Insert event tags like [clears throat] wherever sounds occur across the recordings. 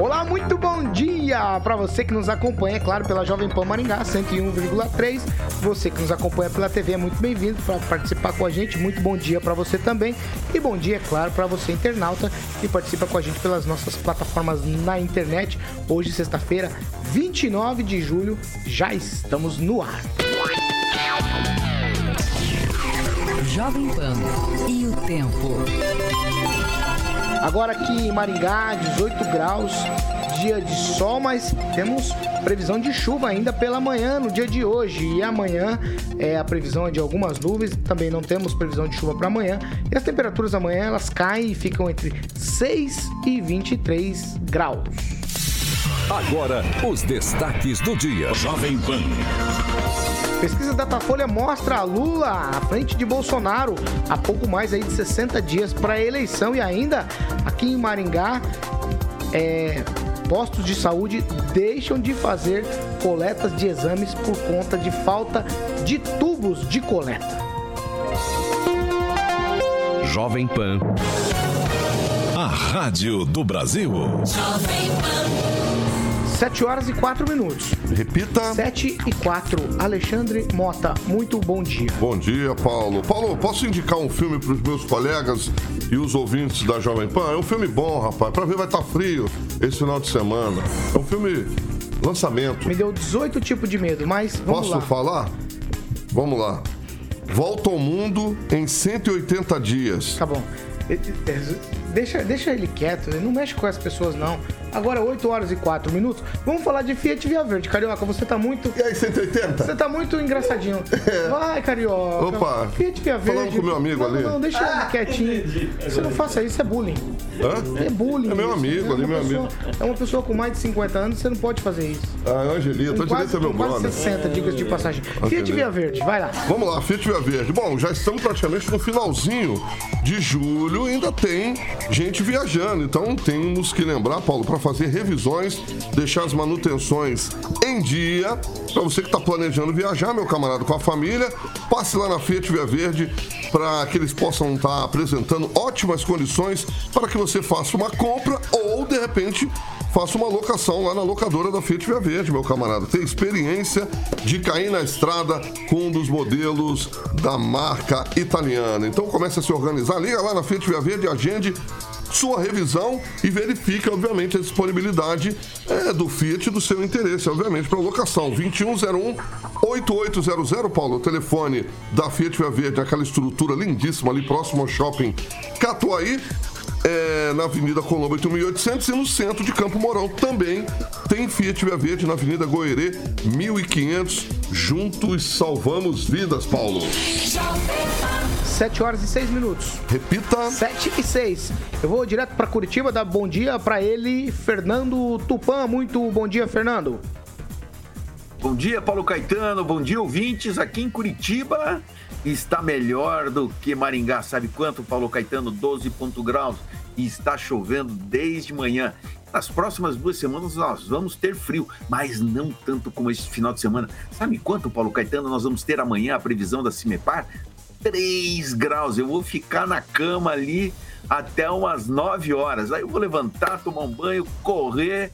Olá, muito bom dia para você que nos acompanha, é claro, pela Jovem Pan Maringá 101,3. Você que nos acompanha pela TV é muito bem-vindo para participar com a gente. Muito bom dia para você também. E bom dia, é claro, para você internauta que participa com a gente pelas nossas plataformas na internet. Hoje, sexta-feira, 29 de julho, já estamos no ar. Jovem Pan e o tempo. Agora aqui em Maringá, 18 graus, dia de sol, mas temos previsão de chuva ainda pela manhã, no dia de hoje. E amanhã é a previsão é de algumas nuvens, também não temos previsão de chuva para amanhã. E as temperaturas amanhã elas caem e ficam entre 6 e 23 graus. Agora, os destaques do dia. Jovem Pan. Pesquisa Datafolha mostra a Lula à frente de Bolsonaro há pouco mais aí de 60 dias para a eleição e ainda aqui em Maringá é, postos de saúde deixam de fazer coletas de exames por conta de falta de tubos de coleta. Jovem Pan. A Rádio do Brasil. Jovem Pan. 7 horas e 4 minutos. Repita. 7 e 4. Alexandre Mota, muito bom dia. Bom dia, Paulo. Paulo, posso indicar um filme para os meus colegas e os ouvintes da Jovem Pan? É um filme bom, rapaz. Para ver, vai estar tá frio esse final de semana. É um filme lançamento. Me deu 18 tipos de medo, mas vamos Posso lá. falar? Vamos lá. Volta ao mundo em 180 dias. Tá bom. Deixa, deixa ele quieto, não mexe com as pessoas, não. Agora 8 horas e 4 minutos. Vamos falar de Fiat Via Verde. Carioca, você tá muito. E aí, 180? Você tá muito engraçadinho. [laughs] É. Vai, Carioca. Opa. Fiat Via Verde. Falando com meu amigo não, ali. Não, deixa ele ah, quietinho. Entendi. Você não faça isso, é bullying. Hã? É bullying. É meu amigo é ali, meu pessoa, amigo. É uma pessoa com mais de 50 anos, você não pode fazer isso. Ah, Angelita. Angelita é meu quase brother. 60, dicas de passagem. Fiat Via Verde, vai lá. Vamos lá, Fiat Via Verde. Bom, já estamos praticamente no finalzinho de julho. Ainda tem gente viajando. Então temos que lembrar, Paulo, para fazer revisões deixar as manutenções em dia. Para você que está planejando viajar, meu camarada, com a família, passe lá na Fiat Via Verde para que eles possam estar tá apresentando ótimas condições para que você faça uma compra ou, de repente, faça uma locação lá na locadora da Fiat Via Verde, meu camarada. Tem experiência de cair na estrada com um dos modelos da marca italiana. Então comece a se organizar, liga lá na Fiat Via Verde, agende sua revisão e verifique, obviamente, a disponibilidade é, do Fiat do seu interesse, obviamente, para locação. 2101 8800, Paulo, o telefone da Fiat Via Verde, aquela estrutura lindíssima ali próximo ao shopping Catuaí é, na Avenida Colombo 8800 e no centro de Campo Mourão também tem Fiat Via Verde na Avenida Goerê 1500. Juntos salvamos vidas, Paulo. 7 horas e 6 minutos. Repita. 7 e 6. Eu vou direto para Curitiba dar bom dia para ele, Fernando Tupan. Muito bom dia, Fernando. Bom dia, Paulo Caetano. Bom dia, ouvintes. Aqui em Curitiba está melhor do que Maringá. Sabe quanto, Paulo Caetano? 12 ponto graus. E está chovendo desde manhã. Nas próximas duas semanas nós vamos ter frio, mas não tanto como esse final de semana. Sabe quanto, Paulo Caetano, nós vamos ter amanhã a previsão da Cimepar? 3 graus. Eu vou ficar na cama ali até umas 9 horas. Aí eu vou levantar, tomar um banho, correr.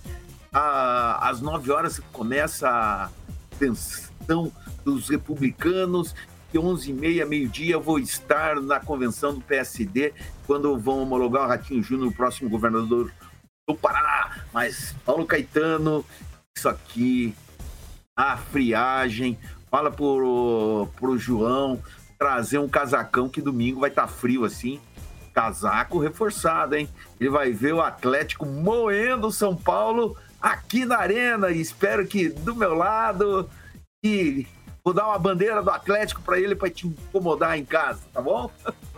Às 9 horas começa a tensão dos republicanos. E 11 e meia, meio-dia, eu vou estar na convenção do PSD quando vão homologar o Ratinho Júnior, o próximo governador do Paraná. Mas, Paulo Caetano, isso aqui, a friagem, fala pro, pro João, trazer um casacão que domingo vai estar tá frio assim. Casaco reforçado, hein? Ele vai ver o Atlético moendo o São Paulo aqui na arena. E espero que do meu lado e vou dar uma bandeira do Atlético para ele para te incomodar em casa, tá bom? [laughs]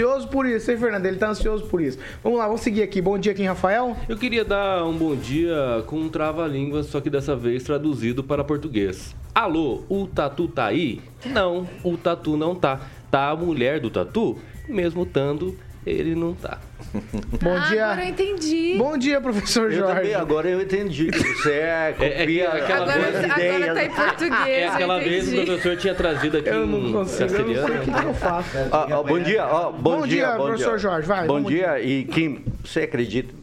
Ansioso por isso, hein, Fernando? Ele tá ansioso por isso. Vamos lá, vamos seguir aqui. Bom dia aqui, Rafael. Eu queria dar um bom dia com um trava-língua, só que dessa vez traduzido para português. Alô, o tatu tá aí? Não, o tatu não tá. Tá a mulher do tatu? Mesmo tando, ele não tá. [laughs] Bom ah, dia. Agora eu entendi. Bom dia, professor Eu Jorge. também, agora eu entendi. Você é, [laughs] É- é que copia aquela as Agora, minhas agora ideias. tá em português. É aquela vez o entendi. professor tinha trazido aqui Eu um não consigo, eu não sei o que, que eu faço. Ó, ó, bom dia, ó, bom, Bom dia, dia, bom professor dia. Jorge, vai, Bom vamos dia e Kim, você acredita?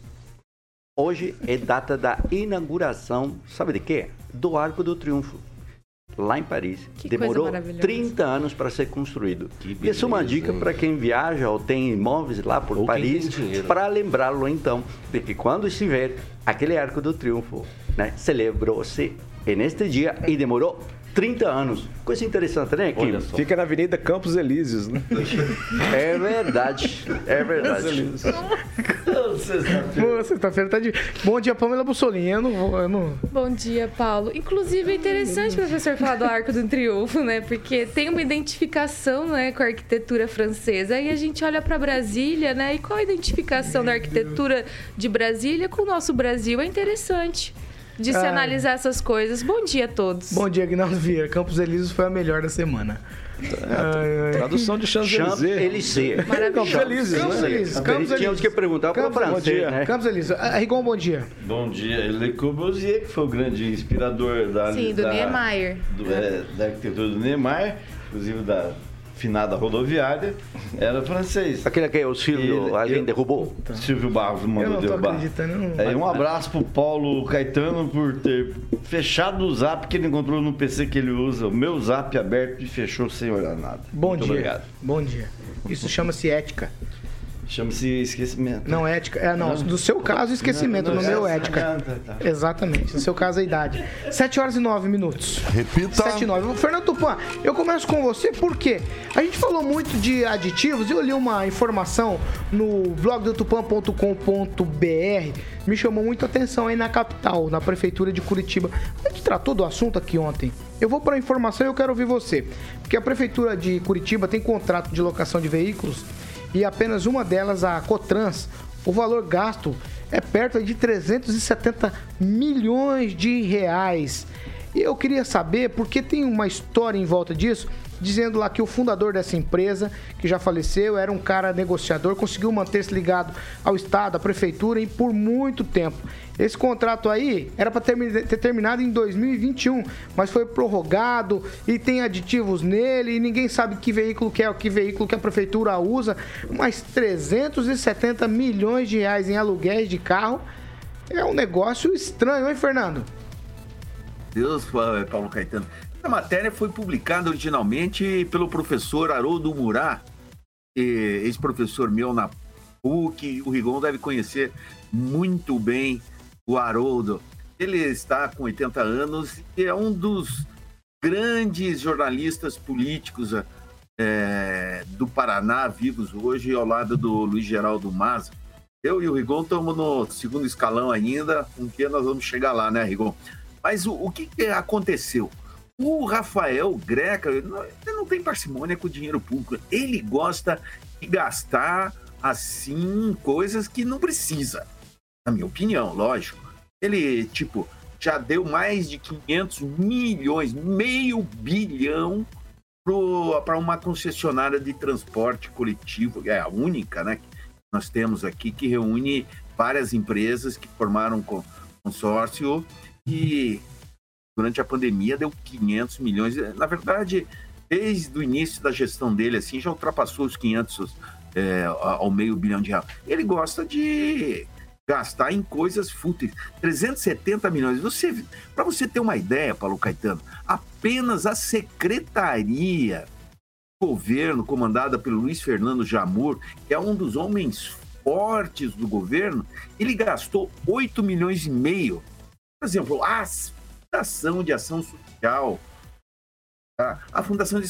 Hoje é data da inauguração, sabe de quê? Do Arco do Triunfo. Lá em Paris. Que Demorou maravilhosa. 30 anos para ser construído. Que Isso é uma dica para quem viaja ou tem imóveis lá por Ou Paris, para lembrá-lo então, de que quando estiver aquele Arco do Triunfo, né, celebrou-se neste dia e demorou 30 anos. Coisa interessante, né, Kim? Fica na Avenida Campos Elíseos, né? [laughs] É verdade, é verdade. Sexta-feira tá de. Bom dia, Pamela Bussolini. Eu não vou. Eu não... Bom dia, Paulo. Inclusive, é interessante o professor falar do Arco do Triunfo, né? Porque tem uma identificação né, com a arquitetura francesa. Aí a gente olha para Brasília, né? E qual a identificação da arquitetura de Brasília com o nosso Brasil? É interessante de se Ah. analisar essas coisas. Bom dia a todos. Bom dia, Aguinaldo Vieira. Campos Elíseos foi a melhor da semana. Ai, ai. Tradução de Champs-Élysées. Champs-Élysées. Campos Elíseos, Campos Elíseos. Campos Elíseos. que perguntar para o Campos- francês, Bom né? Campos Elíseos. Ah, Rigon, bom dia. Bom dia, Le Corbusier, que foi o grande inspirador da, Sim, do da, Niemeyer. do- é, da arquitetura do Niemeyer, inclusive da finada rodoviária, era francês. Aquele que o Silvio, Ele- alguém eu- derrubou? Silvio Barros Eu mandou não tô derrubar. acreditando. eu não- É, um abraço pro Paulo Caetano por ter fechado o zap que ele encontrou no PC que ele usa, o meu zap aberto e fechou sem olhar nada. Bom Muito dia. obrigado. Bom dia. Isso chama-se ética. Chama-se esquecimento. Não ética. É, não. No seu caso, esquecimento. Não, No não, meu, é- ética. Tá. Exatamente. No seu caso, a idade. 7 horas e 9 minutos. Repita. 7 e 9. Fernando Tupan, eu começo com você porque a gente falou muito de aditivos e eu li uma informação no blog do tupan.com.br, me chamou muito a atenção aí na capital, na prefeitura de Curitiba. A gente tratou do assunto aqui ontem. Eu vou para a informação e eu quero ouvir você. Porque a prefeitura de Curitiba tem contrato de locação de veículos e apenas uma delas, a Cotrans, o valor gasto é perto de 370 milhões de reais. E eu queria saber, porque tem uma história em volta disso, dizendo lá que o fundador dessa empresa, que já faleceu, era um cara negociador, conseguiu manter-se ligado ao Estado, à Prefeitura, e por muito tempo. Esse contrato aí era para ter terminado em 2021, mas foi prorrogado e tem aditivos nele e ninguém sabe que veículo que é, que veículo que a Prefeitura usa. Mas 370 milhões de reais em aluguéis de carro é um negócio estranho, hein, Fernando? Deus, Paulo Caetano. A matéria foi publicada originalmente pelo professor Haroldo Murá, ex-professor meu na PUC. O Rigon deve conhecer muito bem o Haroldo. Ele está com 80 anos e é um dos grandes jornalistas políticos eh, do Paraná vivos hoje, ao lado do Luiz Geraldo Maza. Eu e o Rigon estamos no segundo escalão ainda, um dia nós vamos chegar lá, né, Rigon? Mas o, o que, que aconteceu? O Rafael Greca, ele não, tem parcimônia com o dinheiro público. Ele gosta de gastar, assim, coisas que não precisa. Na minha opinião, lógico. Ele, tipo, já deu mais de 500 milhões, meio bilhão para uma concessionária de transporte coletivo. É a única, né? Que nós temos aqui que reúne várias empresas que formaram consórcio e durante a pandemia deu 500 milhões. Na verdade, desde o início da gestão dele, assim, já ultrapassou os 500 é, ao meio bilhão de reais. Ele gosta de gastar em coisas fúteis. 370 milhões. Você, para você ter uma ideia, Paulo Caetano, apenas a secretaria do governo, comandada pelo Luiz Fernando Jamur, que é um dos homens fortes do governo, ele gastou 8 milhões e meio. Por exemplo, a Fundação de Ação Social, tá? a Fundação de,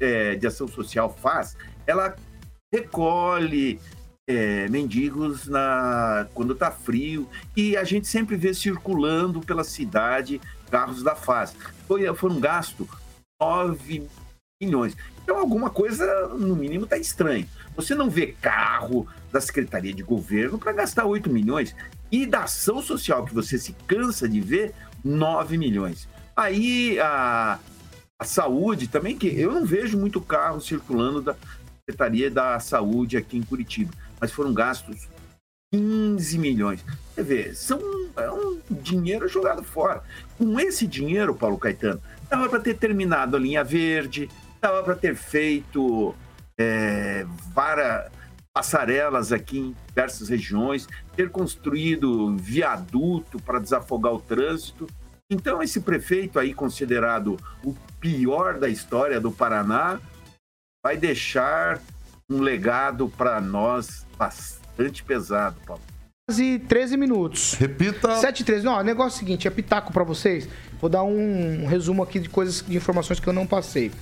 é, de Ação Social faz, ela recolhe é, mendigos na, quando está frio e a gente sempre vê circulando pela cidade carros da FAS. Foi, foram gastos 9 milhões. Então alguma coisa, no mínimo, está estranho. Você não vê carro da Secretaria de Governo para gastar 8 milhões. E da ação social que você se cansa de ver, 9 milhões. Aí a, a saúde também, que eu não vejo muito carro circulando da Secretaria da Saúde aqui em Curitiba, mas foram gastos 15 milhões. Quer ver, são, é um dinheiro jogado fora. Com esse dinheiro, Paulo Caetano, dava para ter terminado a linha verde, dava para ter feito é, vara, passarelas aqui em diversas regiões, ter construído viaduto para desafogar o trânsito. Então, esse prefeito aí, considerado o pior da história do Paraná, vai deixar um legado para nós bastante pesado, Paulo. Quase 13 minutos. Repita. 7 e 13. Não, o negócio é o seguinte, é pitaco para vocês. Vou dar um resumo aqui de coisas, de informações que eu não passei.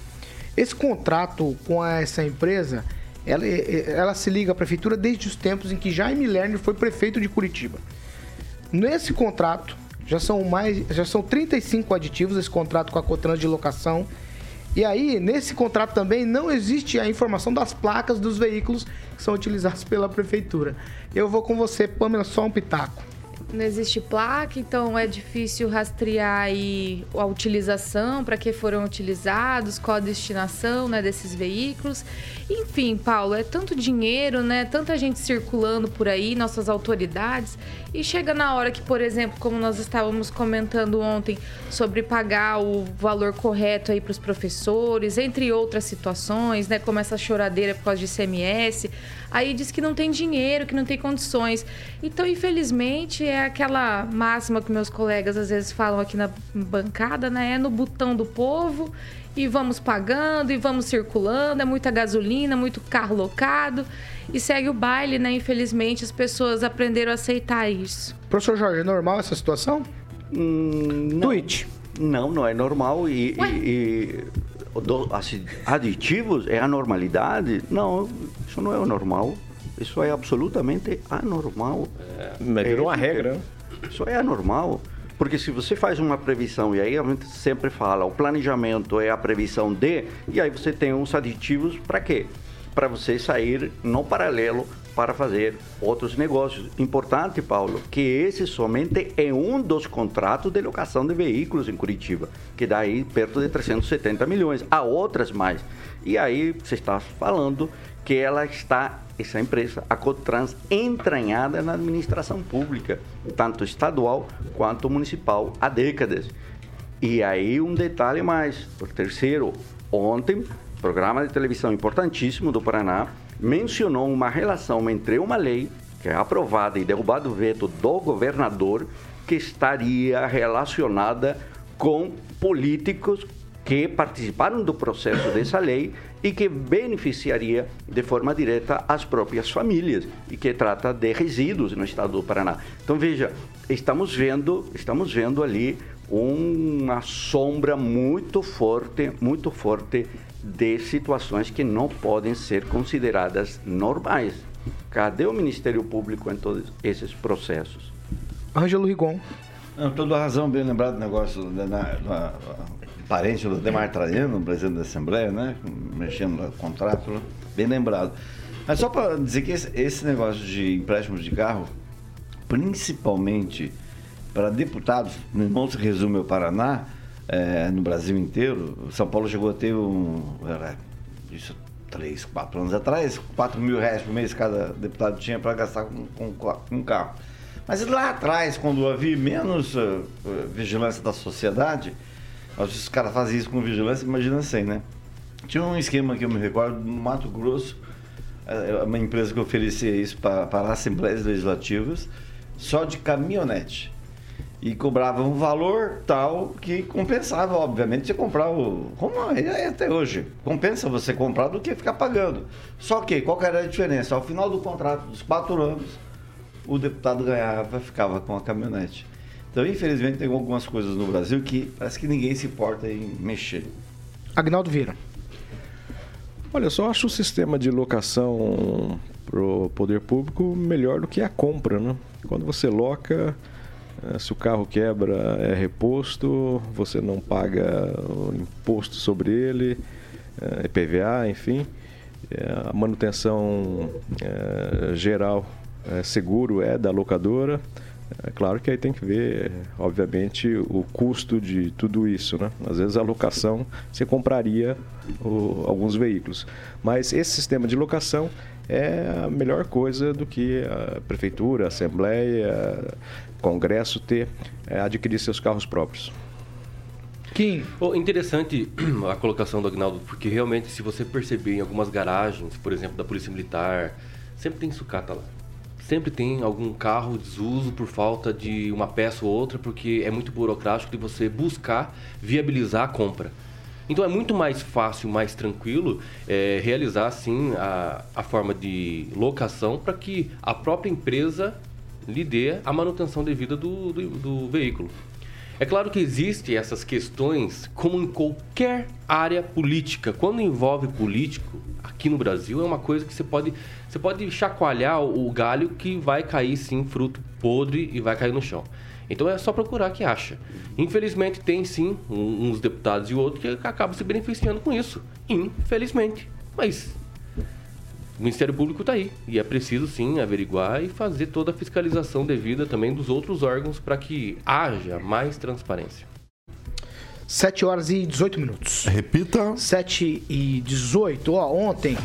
Esse contrato com essa empresa, ela, ela se liga à prefeitura desde os tempos em que Jaime Lerner foi prefeito de Curitiba. Nesse contrato, já são mais, já são 35 aditivos esse contrato com a Cotrans de locação. E aí, nesse contrato também não existe a informação das placas dos veículos que são utilizados pela prefeitura. Eu vou com você, Pamela, só um pitaco não existe placa, então é difícil rastrear aí a utilização, para que foram utilizados, qual a destinação né, desses veículos. Enfim, Paulo, é tanto dinheiro, né? Tanta gente circulando por aí, nossas autoridades, e chega na hora que, por exemplo, como nós estávamos comentando ontem, sobre pagar o valor correto aí para os professores, entre outras situações, né? Como essa choradeira por causa de ICMS aí diz que não tem dinheiro, que não tem condições. Então, infelizmente, é aquela máxima que meus colegas às vezes falam aqui na bancada, né? É no botão do povo e vamos pagando e vamos circulando, é muita gasolina, muito carro locado e segue o baile, né? Infelizmente, as pessoas aprenderam a aceitar isso. Professor Jorge, é normal essa situação? Hum, não. Tweet. Não, não é normal e, e, e do, aditivos é a normalidade? Não, isso não é o normal. Isso é absolutamente anormal. É, virou uma regra. Né? Isso é anormal. Porque se você faz uma previsão, e aí a gente sempre fala, o planejamento é a previsão de, e aí você tem uns aditivos para quê? Para você sair no paralelo para fazer outros negócios. Importante, Paulo, que esse somente é um dos contratos de locação de veículos em Curitiba, que dá aí perto de 370 milhões. Há outras mais. E aí você está falando que ela está, essa empresa, a Cotrans, entranhada na administração pública, tanto estadual quanto municipal, há décadas. E aí um detalhe mais, o terceiro, ontem, programa de televisão importantíssimo do Paraná, mencionou uma relação entre uma lei que é aprovada e derrubado o veto do governador que estaria relacionada com políticos que participaram do processo dessa lei e que beneficiaria de forma direta as próprias famílias e que trata de resíduos no estado do Paraná. Então veja, estamos vendo, estamos vendo ali uma sombra muito forte, muito forte de situações que não podem ser consideradas normais. Cadê o Ministério Público em todos esses processos? Ângelo Rigon. Não, toda razão, bem lembrado do negócio da, da, da, parente do Demar Traiano, presidente da Assembleia, né? Mexendo no contrato, né? bem lembrado. Mas só para dizer que esse, esse negócio de empréstimos de carro, principalmente para deputados, não se resume ao Paraná, é, no Brasil inteiro. São Paulo chegou a ter um. Era, isso três, quatro anos atrás, 4 mil reais por mês cada deputado tinha para gastar com, com, com um carro. Mas lá atrás, quando havia menos uh, vigilância da sociedade, os caras faziam isso com vigilância, imagina sem, né? Tinha um esquema que eu me recordo no Mato Grosso, uh, uma empresa que oferecia isso para, para assembleias legislativas, só de caminhonete e cobrava um valor tal que compensava, obviamente, você comprar o. Como é até hoje. Compensa você comprar do que ficar pagando. Só que, qual que era a diferença? Ao final do contrato dos quatro anos, o deputado ganhava, ficava com a caminhonete. Então, infelizmente, tem algumas coisas no Brasil que parece que ninguém se importa em mexer. Agnaldo Vieira. Olha, eu só acho o sistema de locação para o poder público melhor do que a compra, né? Quando você loca se o carro quebra, é reposto, você não paga o imposto sobre ele, é PVA, enfim. É, a manutenção é, geral, é, seguro é da locadora. É claro que aí tem que ver, obviamente, o custo de tudo isso, né? Às vezes a locação você compraria o, alguns veículos, mas esse sistema de locação é a melhor coisa do que a prefeitura, a assembleia, congresso ter é, adquirir seus carros próprios. Kim. Oh, interessante [clears throat] a colocação do Agnaldo, porque realmente se você perceber em algumas garagens, por exemplo, da Polícia Militar, sempre tem sucata lá sempre tem algum carro desuso por falta de uma peça ou outra, porque é muito burocrático de você buscar viabilizar a compra. Então é muito mais fácil, mais tranquilo é, realizar assim a, a forma de locação para que a própria empresa lhe dê a manutenção devida do, do, do veículo. É claro que existem essas questões, como em qualquer área política. Quando envolve político, aqui no Brasil, é uma coisa que você pode, você pode chacoalhar o galho que vai cair sim fruto podre e vai cair no chão. Então é só procurar que acha. Infelizmente tem sim uns deputados e outros que acabam se beneficiando com isso. Infelizmente. Mas o Ministério Público está aí e é preciso sim averiguar e fazer toda a fiscalização devida também dos outros órgãos para que haja mais transparência. 7 horas e 18 minutos. Repita. 7 e 18. Ó, ontem,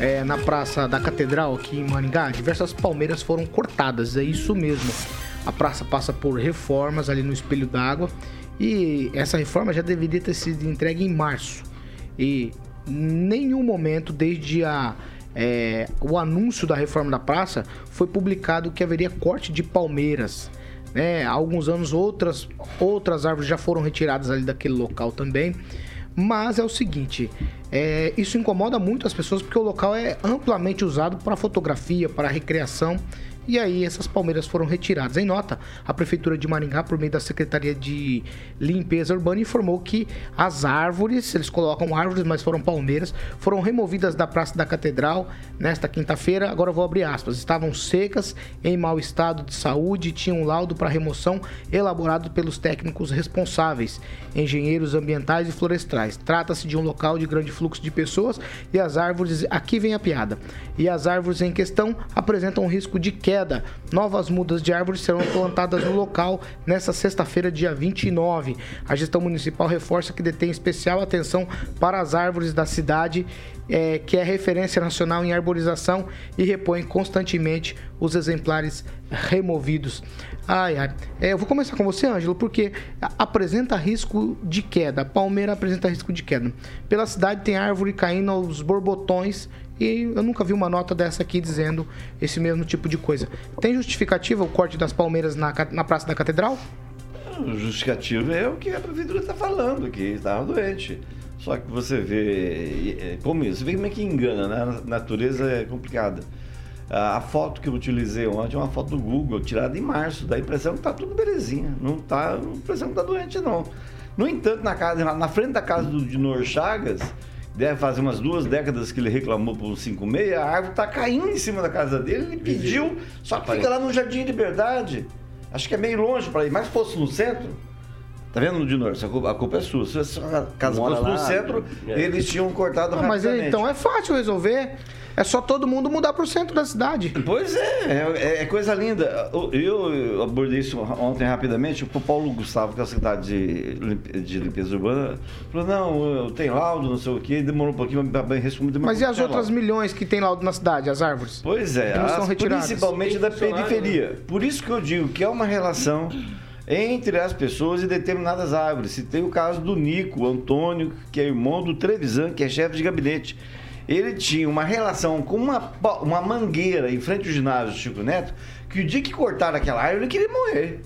é, na Praça da Catedral, aqui em Maringá, diversas palmeiras foram cortadas. É isso mesmo. A praça passa por reformas ali no espelho d'água. E essa reforma já deveria ter sido entregue em março. E nenhum momento, desde a é, o anúncio da reforma da praça, foi publicado que haveria corte de palmeiras. Né? Há alguns anos outras, outras árvores já foram retiradas ali daquele local também. Mas é o seguinte, é, isso incomoda muito as pessoas porque o local é amplamente usado para fotografia, para recreação e aí essas palmeiras foram retiradas. Em nota, a Prefeitura de Maringá, por meio da Secretaria de Limpeza Urbana, informou que as árvores, eles colocam árvores, mas foram palmeiras, foram removidas da Praça da Catedral nesta quinta-feira. Agora vou abrir aspas. Estavam secas, em mau estado de saúde e tinham um laudo para remoção elaborado pelos técnicos responsáveis, engenheiros ambientais e florestais. Trata-se de um local de grande fluxo de pessoas e as árvores, aqui vem a piada, e as árvores em questão apresentam risco de queda queda. Novas mudas de árvores serão plantadas no local nesta sexta-feira, dia 29. A gestão municipal reforça que detém especial atenção para as árvores da cidade, é, que é referência nacional em arborização e repõe constantemente os exemplares removidos. Ai, ai. É, eu vou começar com você, Ângelo, porque apresenta risco de queda. Palmeira apresenta risco de queda. Pela cidade tem árvore caindo aos borbotões e eu nunca vi uma nota dessa aqui dizendo esse mesmo tipo de coisa. Tem justificativa o corte das palmeiras na, na Praça da Catedral? O justificativo é o que a prefeitura está falando, que estava doente. Só que você vê, é, como isso, você vê como é que engana, né? A natureza é complicada. A foto que eu utilizei ontem é uma foto do Google, tirada em março, dá a impressão que está tudo belezinha. Não tá, a impressão que está doente, não. No entanto, na, casa, na frente da casa do Dinor Chagas, deve fazer umas duas décadas que ele reclamou por 56, a árvore está caindo em cima da casa dele, ele pediu, só que fica lá no Jardim Liberdade. Acho que é meio longe para ir, mas se fosse no centro, Tá vendo, Dinor? A culpa é sua. Se a casa fosse no centro, é. eles tinham cortado Não, Mas então é fácil resolver. É só todo mundo mudar para o centro da cidade. Pois é, é, é, coisa linda. Eu abordei isso ontem rapidamente. O Paulo Gustavo, que é o secretário de, de limpeza urbana, falou: não, tem laudo, não sei o quê. Demorou um pouquinho para responder. Mas e as outras laudo. milhões que tem laudo na cidade, as árvores? Pois é, as, principalmente da periferia. Por isso que eu digo que é uma relação entre as pessoas e determinadas árvores. Se tem o caso do Nico Antônio, que é irmão do Trevisan, que é chefe de gabinete. Ele tinha uma relação com uma, uma mangueira em frente ao ginásio do Chico Neto, que o dia que cortaram aquela árvore, ele queria morrer.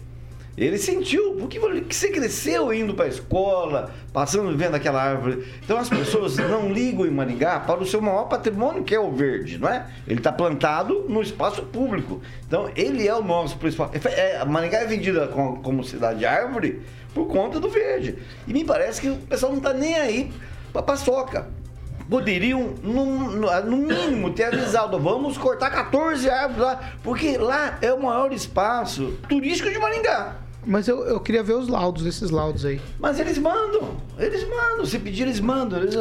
Ele sentiu, porque você cresceu indo para a escola, passando vendo aquela árvore. Então as pessoas [laughs] não ligam em Maringá para o seu maior patrimônio, que é o verde, não é? Ele está plantado no espaço público. Então ele é o nosso principal. É, Maringá é vendida como, cidade de árvore por conta do verde. E me parece que o pessoal não está nem aí para paçoca poderiam, no, no, mínimo, ter avisado: vamos cortar 14 árvores lá, porque lá é o maior espaço turístico de Maringá. Mas eu, eu queria ver os laudos, esses laudos aí. Mas eles mandam, eles mandam. Se pedir, eles mandam. Eles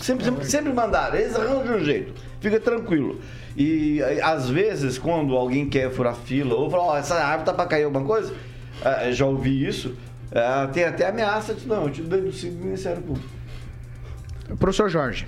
sempre, sempre, sempre mandaram, eles arranjam de um jeito. fica tranquilo. E às vezes, quando alguém quer furar fila ou fala, ó, essa árvore tá para cair alguma coisa, ah, já ouvi isso, ah, tem até ameaça de, não, eu te denuncio do Ministério Público. Professor Jorge.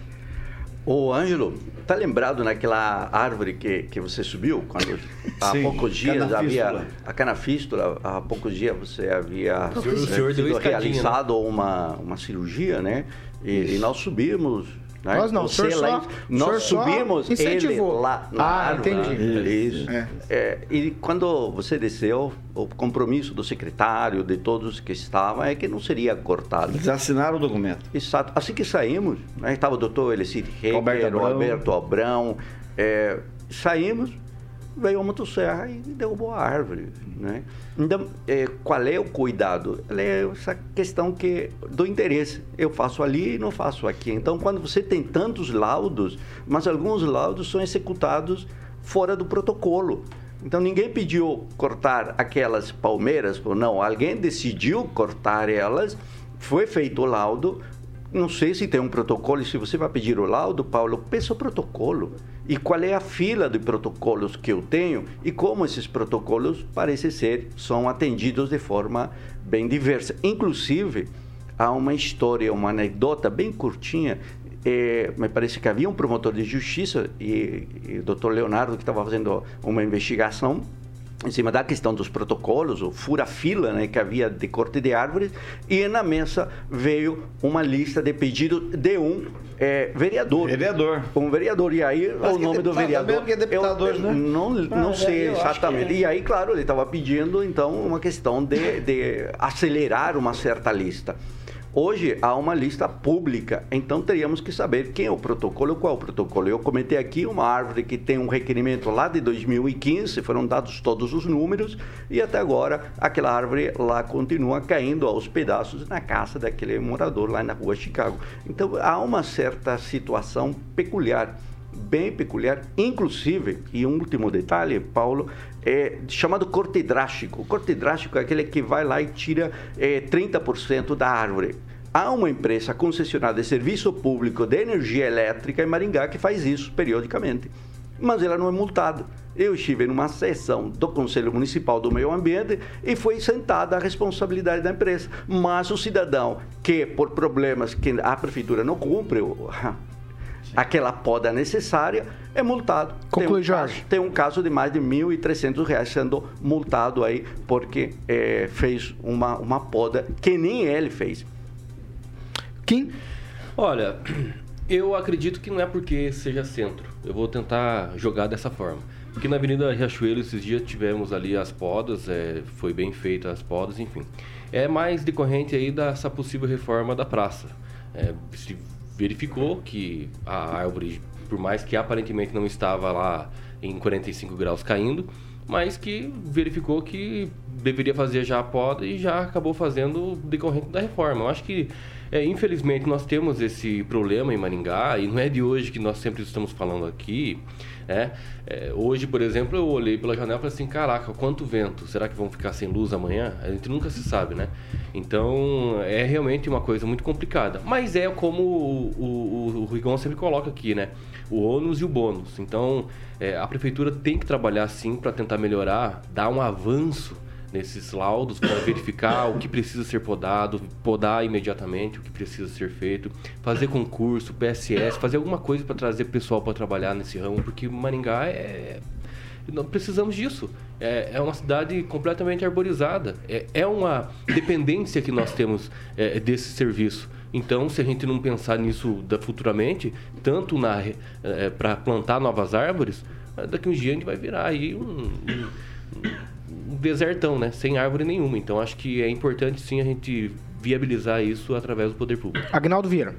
Ô, Ângelo, tá lembrado naquela árvore que, que você subiu? Quando [laughs] há Sim, poucos dias canafístula. havia. A canafístula, há poucos dias você havia O senhor- o senhor sido né? realizado uma, uma cirurgia, né? E, e nós subimos. Né? Nós não, o Você senhor lá só- o nós senhor só subimos ele lá na Ah, árvore. entendi. Isso. É. É, e quando você desceu, o compromisso do secretário, de todos que estavam, é que não seria cortado. Eles assinaram o documento. Exato. Assim que saímos, né, estava o doutor Alberto Reiter, o Abrão. Alberto Abrão, é, saímos, veio a motosserra e derrubou a árvore. Né? Então, é, qual é o cuidado? É essa questão que do interesse. Eu faço ali e não faço aqui. Então, quando você tem tantos laudos, mas alguns laudos são executados fora do protocolo. Então ninguém pediu cortar aquelas palmeiras, não, alguém decidiu cortar elas, foi feito o laudo. Não sei se tem um protocolo, se você vai pedir o laudo, Paulo, peça o protocolo. E qual é a fila de protocolos que eu tenho e como esses protocolos, parece ser, são atendidos de forma bem diversa. Inclusive, há uma história, uma anedota bem curtinha. É, me parece que havia um promotor de justiça e, e o doutor Leonardo que estava fazendo uma investigação em cima da questão dos protocolos, o fura-fila né, que havia de corte de árvores, e na mesa veio uma lista de pedido de um é, vereador. Vereador. Um vereador. E aí Acho o que é nome do vereador. é deputado eu, hoje, né? Não, não Ah, sei exatamente. é. E aí, claro, ele estava pedindo, então, uma questão de, de acelerar uma certa lista. Hoje há uma lista pública, então teríamos que saber quem é o protocolo, qual é o protocolo. Eu comentei aqui uma árvore que tem um requerimento lá de 2015, foram dados todos os números, e até agora aquela árvore lá continua caindo aos pedaços na casa daquele morador lá na rua Chicago. Então há uma certa situação peculiar bem peculiar, inclusive, e um último detalhe, Paulo, é chamado corte drástico. O corte drástico é aquele que vai lá e tira é, 30% da árvore. Há uma empresa concessionária de serviço público de energia elétrica em Maringá que faz isso periodicamente, mas ela não é multada. Eu estive numa sessão do Conselho Municipal do Meio Ambiente e foi sentada a responsabilidade da empresa. Mas o cidadão que, por problemas que a prefeitura não cumpre, [laughs] aquela poda necessária, é multado. Conclui, tem um Jorge. Caso, tem um caso de mais de 1.300 reais sendo multado aí porque eh, fez uma, uma poda que nem ele fez. Kim? Olha, [clears throat] eu acredito que não é porque seja centro. Eu vou tentar jogar dessa forma. Porque na Avenida Riachuelo esses dias tivemos ali as podas, é, foi bem feita as podas, enfim. É mais decorrente aí dessa possível reforma da praça. É, se verificou que a árvore, por mais que aparentemente não estava lá em 45 graus caindo, mas que verificou que deveria fazer já a poda e já acabou fazendo decorrente da reforma. Eu acho que, é, infelizmente, nós temos esse problema em Maringá e não é de hoje que nós sempre estamos falando aqui. Né? É, hoje, por exemplo, eu olhei pela janela e falei assim: caraca, quanto vento! Será que vão ficar sem luz amanhã? A gente nunca se sabe, né? Então, é realmente uma coisa muito complicada. Mas é como o, o, o Rigon sempre coloca aqui, né? O ônus e o bônus. Então, é, a prefeitura tem que trabalhar sim para tentar melhorar, dar um avanço nesses laudos para verificar o que precisa ser podado, podar imediatamente o que precisa ser feito, fazer concurso, PSS, fazer alguma coisa para trazer pessoal para trabalhar nesse ramo, porque Maringá é nós precisamos disso. É, é uma cidade completamente arborizada. É, é uma dependência que nós temos é, desse serviço. Então, se a gente não pensar nisso da, futuramente, tanto na é, para plantar novas árvores, daqui uns dias a gente vai virar aí um, um desertão, né? Sem árvore nenhuma. Então, acho que é importante sim a gente viabilizar isso através do poder público. Agnaldo Vieira.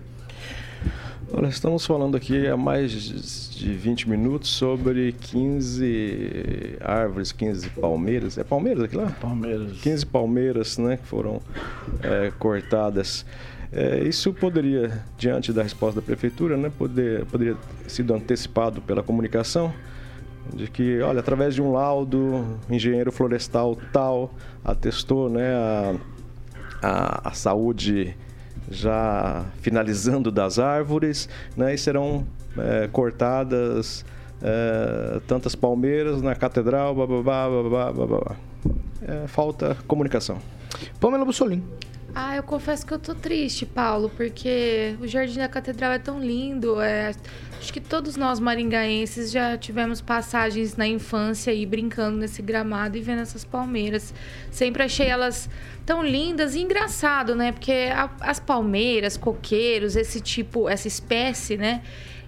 Olha, estamos falando aqui há mais de 20 minutos sobre 15 árvores, 15 palmeiras. É palmeiras aqui lá? Palmeiras. 15 palmeiras, né, que foram é, cortadas. É, isso poderia, diante da resposta da prefeitura, né, poder, poderia ter sido antecipado pela comunicação, de que, olha, através de um laudo, engenheiro florestal tal atestou, né, a, a, a saúde já finalizando das árvores, né? E serão é, cortadas é, tantas palmeiras na catedral, bababá, bababá, bababá. É, falta comunicação. Pamela Bussolim. Ah, eu confesso que eu tô triste, Paulo, porque o Jardim da Catedral é tão lindo. É... Acho que todos nós maringaenses já tivemos passagens na infância aí brincando nesse gramado e vendo essas palmeiras. Sempre achei elas tão lindas e engraçado, né? Porque a- as palmeiras, coqueiros, esse tipo, essa espécie, né?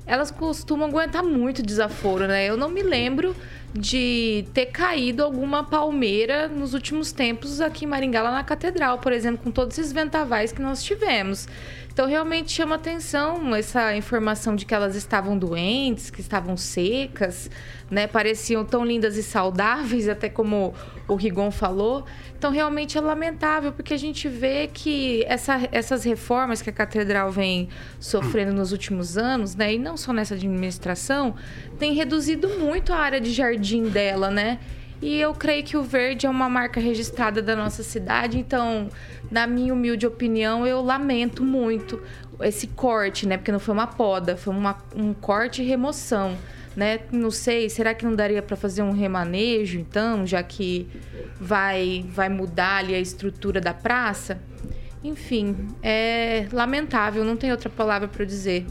Elas costumam aguentar muito desaforo, né? Eu não me lembro de ter caído alguma palmeira nos últimos tempos aqui em Maringá, lá na Catedral, por exemplo, com todos esses ventavais que nós tivemos. Então, realmente chama atenção essa informação de que elas estavam doentes, que estavam secas, né? Pareciam tão lindas e saudáveis, [laughs] até como o Rigon falou. Então, realmente é lamentável, porque a gente vê que essa- essas reformas que a Catedral vem sofrendo nos últimos anos, né? E não só nessa administração, tem reduzido muito a área de jardim dela, né? E eu creio que o verde é uma marca registrada da nossa cidade, então, na minha humilde opinião, eu lamento muito esse corte, né? Porque não foi uma poda, foi uma- um corte e remoção, né? Não sei, será que não daria para fazer um remanejo, então, já que vai, vai mudar ali a estrutura da praça? Enfim, é lamentável, não tem outra palavra para dizer.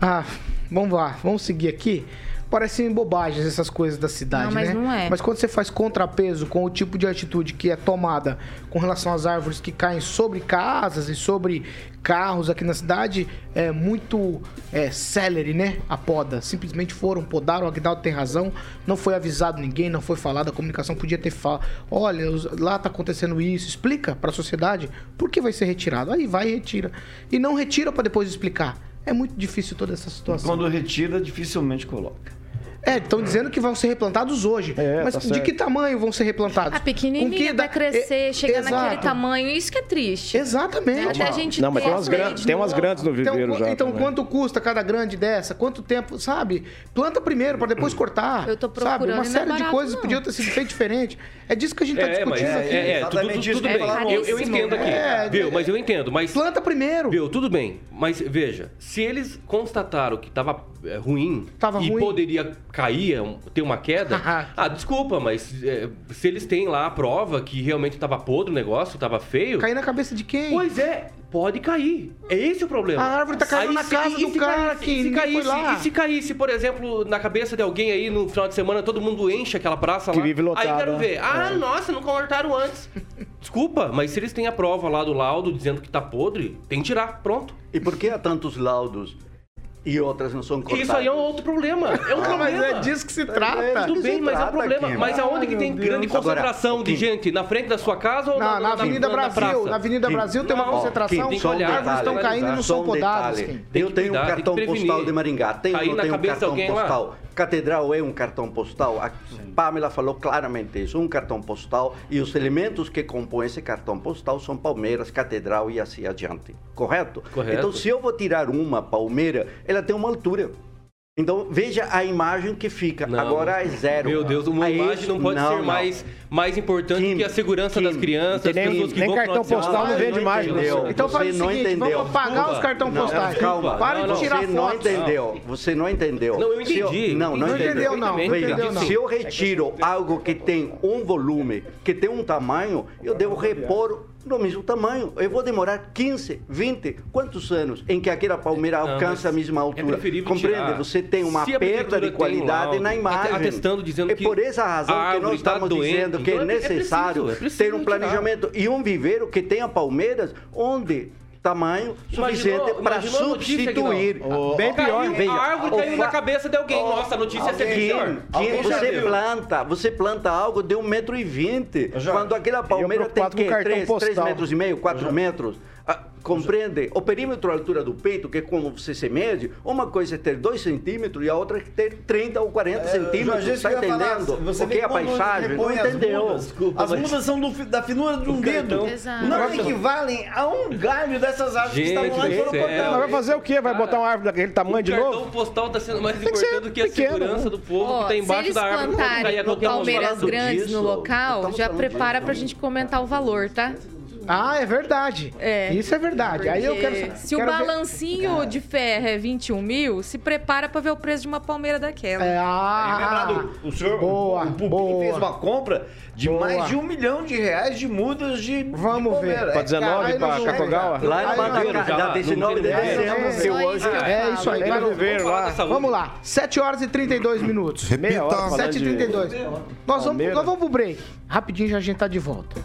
Ah, vamos lá, vamos seguir aqui. Parecem bobagens essas coisas da cidade, Não, mas né? não é. Mas quando você faz contrapeso com o tipo de atitude que é tomada com relação às árvores que caem sobre casas e sobre carros aqui na cidade, é muito é, celery, né? A poda. Simplesmente foram, podaram, o Aguinaldo tem razão. Não foi avisado ninguém, não foi falado, a comunicação podia ter falado. Olha, lá tá acontecendo isso. Explica para a sociedade por que vai ser retirado. Aí vai e retira. E não retira para depois explicar. É muito difícil toda essa situação. Quando retira, dificilmente coloca. É, estão dizendo que vão ser replantados hoje. É, Mas tá de certo. que tamanho vão ser replantados? A pequenininha vai da- crescer, e- chegar Exato. naquele tamanho, isso que é triste. Exatamente. Até a gente Não, mas tem umas, a gran- frente tem de umas grandes no Então, viveiro qu- já. então também. quanto custa cada grande dessa? Quanto tempo, sabe? Planta primeiro para depois cortar. Eu tô Sabe? procurando Uma e não é série de barato, coisas não. podiam ter sido feito diferente. É disso que a gente tá É, discutindo é, aqui. é, é, tudo, tudo, tudo bem. eu. Eu, entendo aqui, É, viu? Mas eu entendo. Mas Planta primeiro. Viu, tudo bem. Mas veja, se eles constataram que tava é, ruim Tava e ruim. poderia cair, um- ter uma queda, [laughs] ah, desculpa, mas é, se eles têm lá a prova que realmente tava podre o negócio, tava feio. Cair na cabeça de quem? Pois é, pode cair. É esse o problema. A árvore tá caindo na se- casa e do cara que e se caísse, lá? E se caísse, por exemplo, na cabeça de alguém aí no final de semana, todo mundo enche aquela praça Que lá. vive Aí lotada. quero ver. Ah, É. nossa, não cortaram antes. [laughs] Desculpa, mas se eles têm a prova lá do laudo dizendo que tá podre, tem que tirar. Pronto. E por que há tantos laudos e outras não são cortadas? Isso aí é um outro problema. É um Ah, problema. mas é disso que se trata. Tudo que bem, mas é um problema. Kim. Mas aonde que tem grande concentração Agora, de gente? Na frente da sua casa ou Na, na, na Avenida na Brasil, praça? na Avenida Kim, Brasil tem uma não, concentração, Kim, tem que árvores estão caindo e não são podadas. Tem Eu tenho um tem cartão postal de Maringá. Não na tenho um cartão alguém lá. postal. Catedral é um cartão postal. A Pamela falou claramente isso. Um cartão postal e os elementos que compõem esse cartão postal são palmeiras, catedral e assim adiante. Correto? Correto. Então, se eu vou tirar uma palmeira, ela tem uma altura. Então, veja a imagem que fica. Não. Agora é zero. Meu Deus, uma Aí, imagem não pode ser não. mais, mais importante Kim, que a segurança Kim, das crianças, nem- pessoas que nem vão cartão postal não vende mais, entendeu. Então Você faz o não seguinte, entendeu. vamos apagar os cartões Não, postais. calma. Para Não, de não, tirar você não fotos. entendeu. Você não entendeu. Não, eu entendi. não, não Não entendeu. entendeu, não. Veja, entendeu, não. se eu retiro algo que tem um volume, que tem um tamanho, eu devo repor no mesmo tamanho. Eu vou demorar 15, 20, quantos anos em que aquela palmeira alcança a mesma é altura? preferível Compreende? tirar. Você tem uma Se perda de qualidade laudo na imagem. atestando, dizendo é que por essa razão que nós está estamos doente, dizendo que então é é preciso, necessário é preciso ter um tirar. planejamento e um viveiro que tenha palmeiras onde tamanho suficiente para substituir. Bem Caiu, pior. Veja, a árvore caiu na cabeça de alguém. Nossa, a notícia é pior. Já você viu. planta, você planta algo de 1,20m. Quando aquela palmeira tem que o cartão 3, postal. metros e meio, 4 metros. Compreende? O perímetro à altura do peito, que é como você se mede, uma coisa é ter 2 centímetros e a outra é ter 30 ou 40 centímetros. Jorge, isso Está que falar. entendendo? Você o que é a paisagem? Não repõe as entendeu? mudas. Desculpa, As mas- mudas são do da finura de um dedo. Exato. Não equivalem a um galho dessas árvores que Gente estavam lá e foram cortadas. Vai fazer o quê? Vai botar uma árvore daquele tamanho de o cartão novo? postal está sendo mais que importante do que a pequeno, segurança do povo Ó, que está se embaixo eles da árvore. plantarem Cair a qualquer palmeiras grandes no local, já prepara disso. pra gente comentar o valor, tá? Ah, é verdade. É. Isso é verdade. Aí eu quero. Porque Se o quero ver- balancinho de ferro é 21 mil, se prepara pra ver o preço de uma palmeira daquela. É, É ah, lembrado, o senhor, boa, o boa. fez uma compra de Boa. mais de um milhão de reais de mudas de Vamos de ver. É, 19 aí pra não- Cacogal? Lá não- Madeiro, já já, lá, 19 de dezembro, É, é hoje... isso É aí. Vamos lá. 7 horas e 32 minutos. Meia hora Repita. falando de- 7h32. Nós vamos, Palmeiras. nós vamos pro break. Rapidinho já a gente tá de volta.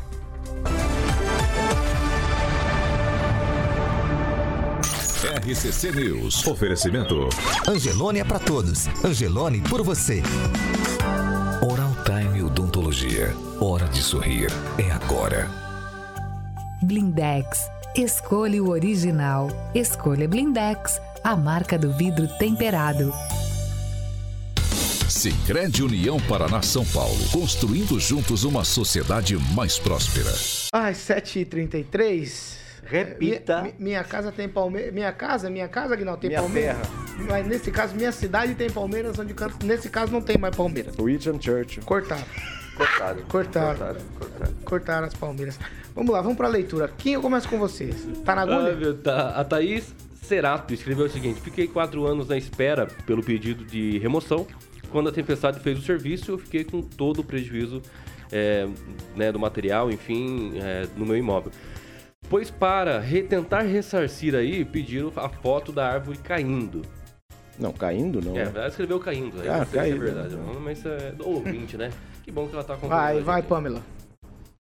RCC News. Oferecimento. Angelone é pra todos. Angelone por você. Oral Time Odontologia. Hora de sorrir. É agora. Blindex. Escolha o original. Escolha Blindex, a marca do vidro temperado. Sicredi União Paraná São Paulo. Construindo juntos uma sociedade mais próspera. Ai, 7h33. Repita. Mi- mi- minha casa tem Palmeiras. Minha casa, minha casa, Aguinaldo, tem Minha Palmeiras. Mas nesse caso, minha cidade tem Palmeiras, onde canto. Nesse caso não tem mais Palmeiras. Winston Churchill. Cortaram. Cortado. Cortaram. Cortado, cortado. Cortaram as Palmeiras. Vamos lá, vamos pra leitura. Quem eu começo com vocês? Tá na Ah, agulha? meu, tá- A Thaís Cerato escreveu o seguinte: Fiquei quatro anos na espera pelo pedido de remoção. Quando a tempestade fez o serviço, eu fiquei com todo o prejuízo é, né, do material, enfim, é, no meu imóvel. Pois para tentar ressarcir aí, pediram a foto da árvore caindo. Não, caindo não. É, né? ela escreveu caindo. Aí Ah, não sei se é caindo, verdade, né? não, mas é do ouvinte, né? Que bom que ela tá com Vai, vai, Pamela.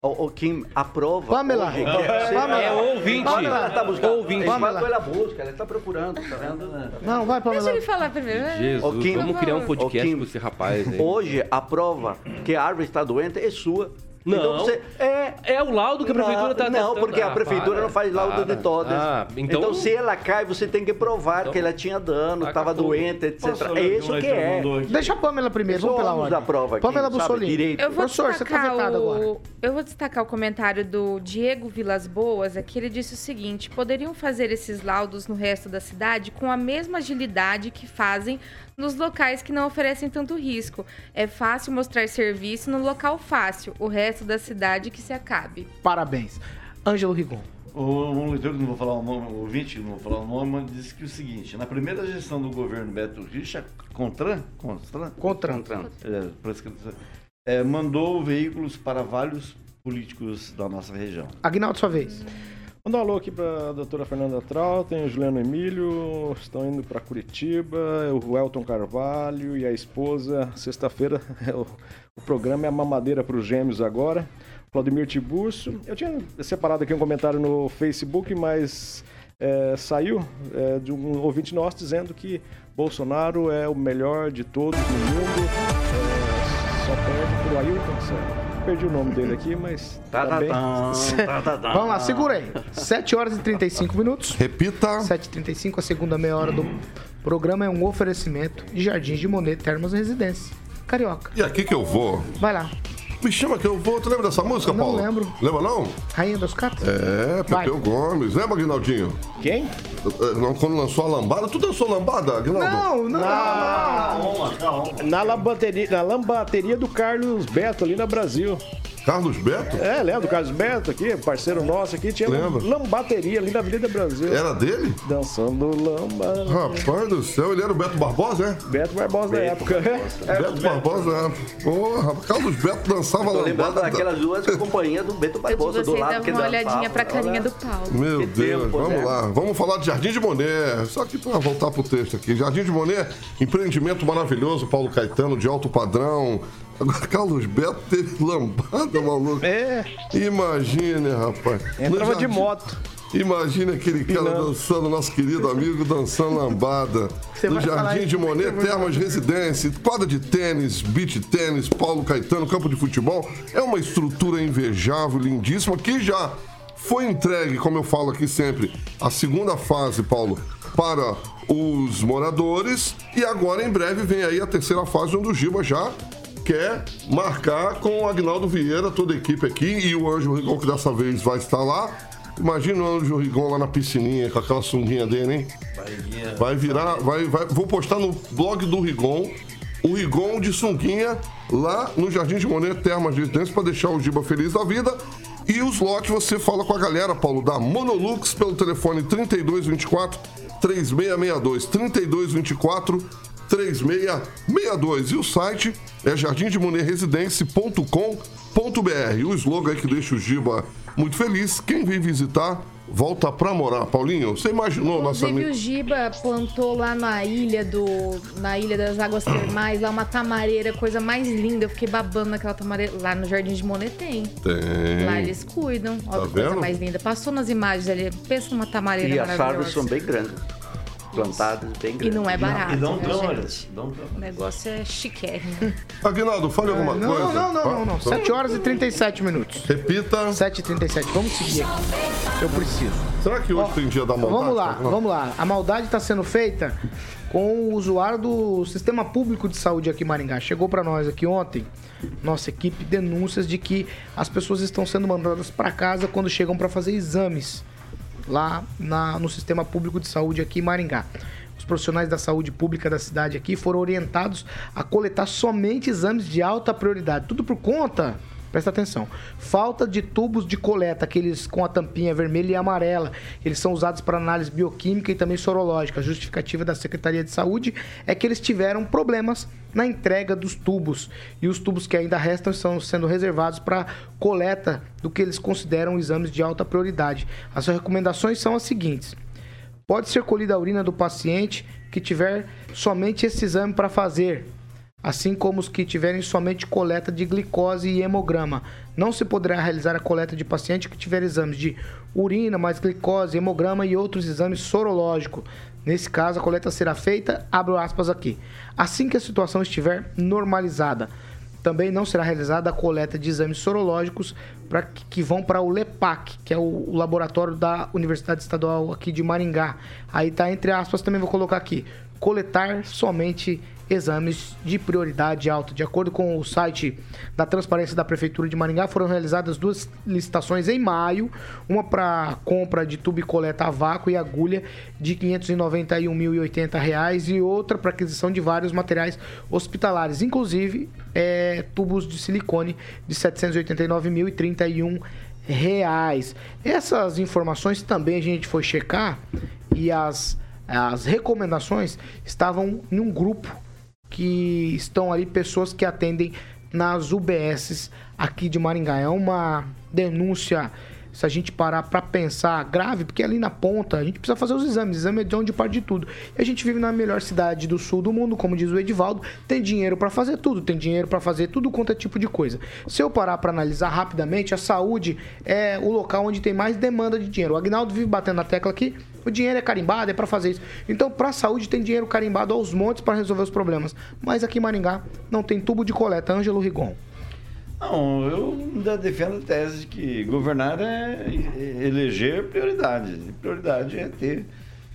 O, o Kim aprova. Pamela. hoje que você- Pamela. É ouvinte. Pamela, ela tá buscando. Ouvinte. Enquanto ela busca, ela tá procurando, tá vendo? né? Não, vai, Deixa Pamela. ele falar primeiro. né? Jesus, Ô, Kim, vamos criar um podcast Kim, com esse rapaz aí. Hoje, a prova que a árvore está doente é sua. Não. Então você. É. É o laudo que a prefeitura não, tá Não, testando. porque a Ah, prefeitura para, não faz laudo para. de todas. Ah, então- então... se ela cai, você tem que provar Então- que ela tinha dano, estava tudo. doente, etc. É isso que é. Deixa a Pamela primeiro, vamos pela ordem. da prova aqui, Pamela Bussolini. direito. Eu vou, Professor, você tá destacar vetado agora. o... eu vou destacar o comentário do Diego Vilas Boas, aqui ele disse o seguinte: poderiam fazer esses laudos no resto da cidade com a mesma agilidade que fazem nos locais que não oferecem tanto risco. É fácil mostrar serviço no local fácil, o resto da cidade que se acabe. Parabéns. Ângelo Rigon. O, um leitor que não vou falar o nome, o ouvinte que não vou falar o nome, disse que o seguinte, na primeira gestão do governo Beto Richa, Contran, Contran, Contran. é, parece que- é, mandou veículos para vários políticos da nossa região. Aguinaldo, sua vez. Mandar um alô aqui pra doutora Fernanda Trau, tem o Juliano Emílio, estão indo pra Curitiba, o Elton Carvalho e a esposa. Sexta-feira [laughs] o, o programa é a mamadeira para os gêmeos agora. Claudemir Tiburcio. Eu tinha separado aqui um comentário no Facebook, mas é, saiu é, de um ouvinte nosso dizendo que Bolsonaro é o melhor de todos no mundo, é, só perde pro Ailton Senna. Perdi o nome dele aqui, mas Tá, tá, bem. tá, tá, tá, tá. Vamos lá, segura aí. 7 horas e 35 minutos. Repita. 7h35, a segunda meia hora do programa é um oferecimento de Jardins de Monet Termas Residência. Carioca. E aqui que eu vou. Vai lá. Me chama que eu vou. Tu lembra dessa música, Não Paulo? lembro. Lembra não? Rainha dos Catos? É, Vai. Pepeu Gomes. Lembra, Aguinaldinho? Quem? É, não, Quando lançou a lambada. Tu dançou lambada, Aguinaldo? Não, não, não. Na lambateria, na lambateria do Carlos Beto, ali na Brasil. Carlos Beto? É, lembra do Carlos Beto aqui, parceiro nosso aqui? Tinha uma Lembro. lambateria ali na Avenida Brasil. Era dele? Dançando lamba. Rapaz do céu, ele era o Beto Barbosa, é? Beto Barbosa da época. Beto [laughs] Barbosa, é. Porra, Carlos Beto dançava Tô lembrando lambada. daquelas duas [laughs] companhias do Beto Barbosa do lado dava que uma olhadinha pra carinha Olha. do Paulo. Meu Que Deus, tempo, vamos né? lá. Vamos falar de Jardim de Monet. Só que para voltar pro texto aqui. Jardim de Monet, empreendimento maravilhoso, Paulo Caetano, de alto padrão. Agora, Carlos Beto teve lambada, maluco. É, Imagine, rapaz. Entrava de moto. Imagina aquele cara dançando, nosso querido amigo dançando lambada. Você no Jardim de Monet, Termas Residência, quadra de tênis, beach tênis, Paulo Caetano, campo de futebol. É uma estrutura invejável, lindíssima, que já foi entregue, como eu falo aqui sempre, a segunda fase, Paulo, para os moradores. E agora, em breve, vem aí a terceira fase, onde o Giba já quer marcar com o Agnaldo Vieira, toda a equipe aqui, e o Anjo Rigon, que dessa vez vai estar lá. Imagina o Anjo Rigon lá na piscininha, com aquela sunguinha dele, hein? Vai virar, vai, vai, vou postar no blog do Rigon, o Rigon de sunguinha lá no Jardim de Monet Termas de Residência para deixar o Giba feliz da vida. E os lotes você fala com a galera, Paulo, da Monolux pelo telefone 3224 3662. 3224 3662. E o site é jardimdemonerresidência.com.br. O slogan aí que deixa o Giba muito feliz. Quem vem visitar, volta pra morar. Paulinho, você imaginou nossa Inclusive o Giba plantou lá na ilha do. na ilha das águas termais, lá uma tamareira, coisa mais linda. Eu fiquei babando naquela tamareira. Lá no Jardim de Monet tem. Tem. Lá eles cuidam. Olha Tá que coisa vendo? mais linda. Passou nas imagens ali. Pensa numa tamareira E as árvores são bem grandes. Plantadas bem E grandes. não é barato. E dão né, trabalhos. O negócio é chiquérrimo. [laughs] Aguinaldo, fale alguma Não, coisa. não, não, não, não. Ah, 7 horas e 37 minutos. Repita. 7h37. Vamos seguir aqui. Eu preciso. Será que hoje tem dia da maldade? Vamos lá, Não. vamos lá. A maldade está sendo feita com o usuário do Sistema Público de Saúde aqui em Maringá. Chegou para nós aqui ontem, nossa equipe, denúncias de que as pessoas estão sendo mandadas para casa quando chegam para fazer exames lá na- no Sistema Público de Saúde aqui em Maringá. Os profissionais da saúde pública da cidade aqui foram orientados a coletar somente exames de alta prioridade. Tudo por conta, presta atenção, falta de tubos de coleta, aqueles com a tampinha vermelha e amarela. Eles são usados para análise bioquímica e também sorológica. A justificativa da Secretaria de Saúde é que eles tiveram problemas na entrega dos tubos. E os tubos que ainda restam estão sendo reservados para coleta do que eles consideram exames de alta prioridade. As recomendações são as seguintes. Pode ser colhida a urina do paciente que tiver somente esse exame para fazer, assim como os que tiverem somente coleta de glicose e hemograma. Não se poderá realizar a coleta de paciente que tiver exames de urina, mais glicose, hemograma e outros exames sorológicos. Nesse caso, a coleta será feita, abro aspas aqui, assim que a situação estiver normalizada. Também não será realizada a coleta de exames sorológicos pra, que, que vão para o LEPAC, que é o, o laboratório da Universidade Estadual aqui de Maringá. Aí tá entre aspas, também vou colocar aqui, coletar somente exames de prioridade alta. De acordo com o site da Transparência da Prefeitura de Maringá, foram realizadas duas licitações em maio, uma para compra de tubo e coleta a vácuo e agulha de 591.080 reais e outra para aquisição de vários materiais hospitalares, inclusive é, tubos de silicone de 789.031 reais. Essas informações também a gente foi checar e as, as recomendações estavam em um grupo que estão ali pessoas que atendem nas UBSs aqui de Maringá. É uma denúncia, se a gente parar para pensar, grave, porque ali na ponta a gente precisa fazer os exames. Exame é de onde parte de tudo. E a gente vive na melhor cidade do sul do mundo, como diz o Edivaldo, tem dinheiro para fazer tudo, tem dinheiro para fazer tudo quanto é tipo de coisa. Se eu parar para analisar rapidamente, a saúde é o local onde tem mais demanda de dinheiro. O Agnaldo vive batendo na tecla aqui, o dinheiro é carimbado, é para fazer isso. Então, para a saúde tem dinheiro carimbado aos montes para resolver os problemas. Mas aqui em Maringá não tem tubo de coleta. Ângelo Rigon. Não, eu ainda defendo a tese de que governar é eleger prioridade. Prioridade é ter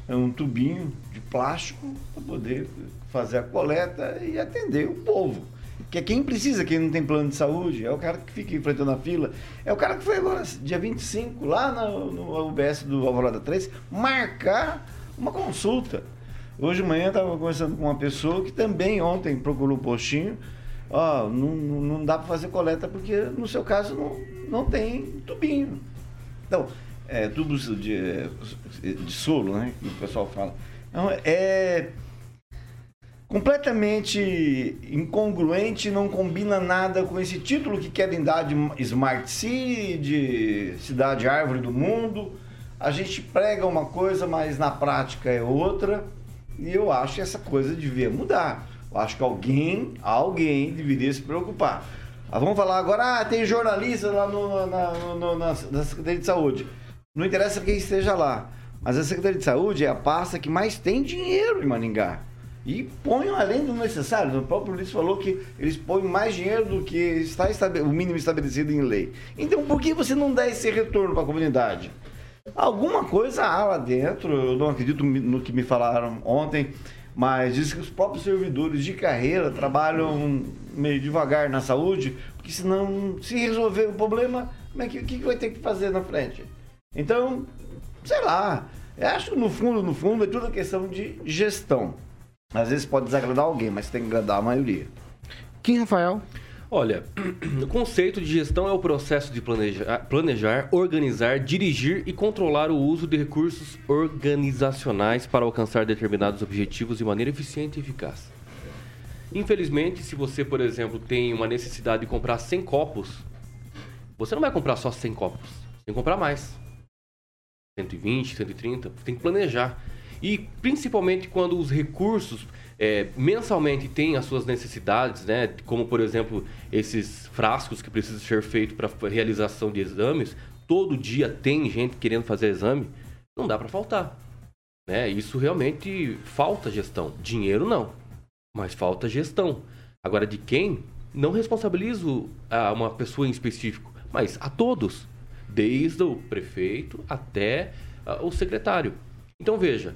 um tubinho de plástico para poder fazer a coleta e atender o povo. Que é quem precisa, quem não tem plano de saúde, é o cara que fica enfrentando a fila. É o cara que foi agora, dia 25, lá no, no UBS do Alvorada 3, marcar uma consulta. Hoje de manhã eu estava conversando com uma pessoa que também ontem procurou um postinho. Ó, não, não dá para fazer coleta porque no seu caso não, não tem tubinho. Então, é, tubos de, de solo, né? Que o pessoal fala. Então, é completamente incongruente, não combina nada com esse título que querem dar de Smart City, de cidade árvore do mundo. A gente prega uma coisa, mas na prática é outra. E eu acho que essa coisa devia mudar. Acho que alguém, alguém deveria se preocupar. Ah, vamos falar agora, ah, tem jornalista lá no, na, no- na, na Secretaria de Saúde. Não interessa quem esteja lá. Mas a Secretaria de Saúde é a pasta que mais tem dinheiro em Maringá. E põem além do necessário. O próprio Luiz falou que eles põem mais dinheiro do que está o mínimo estabelecido em lei. Então por que você não dá esse retorno para a comunidade? Alguma coisa há lá dentro, eu não acredito no que me falaram ontem, mas diz que os próprios servidores de carreira trabalham meio devagar na saúde, porque senão, se resolver o problema, como é que, o que vai ter que fazer na frente? Então, sei lá, eu acho que no fundo, no fundo, é tudo questão de gestão. Às vezes pode desagradar alguém, mas tem que agradar a maioria. Kim Rafael. Olha, [clears throat] o conceito de gestão é o processo de planejar, planejar, organizar, dirigir e controlar o uso de recursos organizacionais para alcançar determinados objetivos de maneira eficiente e eficaz. Infelizmente, se você, por exemplo, tem uma necessidade de comprar 100 copos, você não vai comprar só 100 copos, tem que comprar mais. 120, 130, tem que planejar. E principalmente quando os recursos é, mensalmente têm as suas necessidades, né? Como por exemplo esses frascos que precisam ser feitos para realização de exames. Todo dia tem gente querendo fazer exame, não dá para faltar. Né? Isso realmente falta gestão. Dinheiro não, mas falta gestão. Agora de quem? Não responsabilizo a uma pessoa em específico, mas a todos, desde o prefeito até uh, o secretário. Então veja,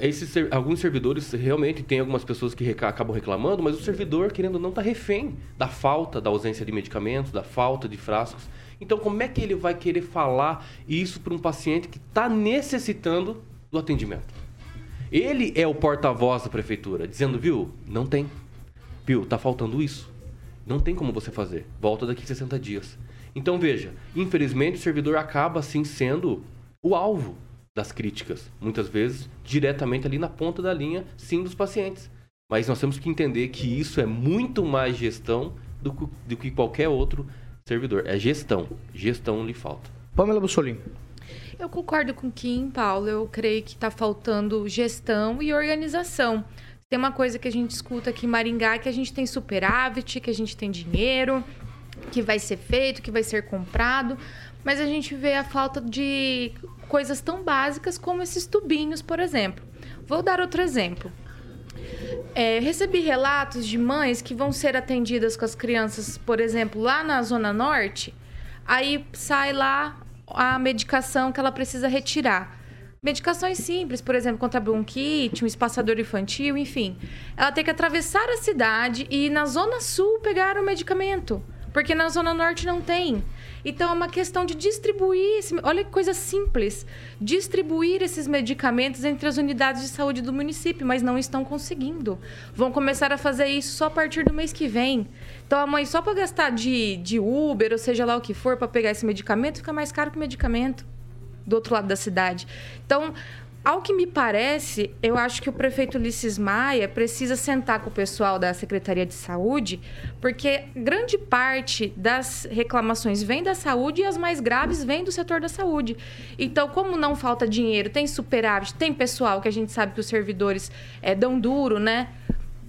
esses, alguns servidores realmente tem algumas pessoas que reca acabam reclamando, mas o servidor, querendo ou não, está refém da falta, da ausência de medicamentos, da falta de frascos. Então, como é que ele vai querer falar isso para um paciente que está necessitando do atendimento? Ele é o porta-voz da prefeitura, dizendo, viu, não tem. Viu, tá faltando isso. Não tem como você fazer. Volta daqui 60 dias. Então, veja, infelizmente o servidor acaba assim sendo o alvo das críticas, muitas vezes diretamente ali na ponta da linha, sim, dos pacientes. Mas nós temos que entender que isso é muito mais gestão do, do que qualquer outro servidor. É gestão. Gestão lhe falta. Pamela Bussolini. Eu concordo com o Kim, Paulo. Eu creio que está faltando gestão e organização. Tem uma coisa que a gente escuta aqui em Maringá, que a gente tem superávit, que a gente tem dinheiro, que vai ser feito, que vai ser comprado, mas a gente vê a falta de coisas tão básicas como esses tubinhos, por exemplo. Vou dar outro exemplo. É, recebi relatos de mães que vão ser atendidas com as crianças, por exemplo, lá na Zona Norte, aí sai lá a medicação que ela precisa retirar. Medicações simples, por exemplo, contra bronquite, um espaçador infantil, enfim. Ela tem que atravessar a cidade e na Zona Sul pegar o medicamento, porque na Zona Norte não tem. Então é uma questão de distribuir, esse, olha que coisa simples, distribuir esses medicamentos entre as unidades de saúde do município, mas não estão conseguindo. Vão começar a fazer isso só a partir do mês que vem. Então a mãe só para gastar de, de Uber, ou seja lá o que for, para pegar esse medicamento, fica mais caro que o medicamento do outro lado da cidade. Então, ao que me parece, eu acho que o prefeito Ulisses Maia precisa sentar com o pessoal da Secretaria de Saúde, porque grande parte das reclamações vem da saúde e as mais graves vêm do setor da saúde. Então, como não falta dinheiro, tem superávit, tem pessoal que a gente sabe que os servidores é, dão duro, né?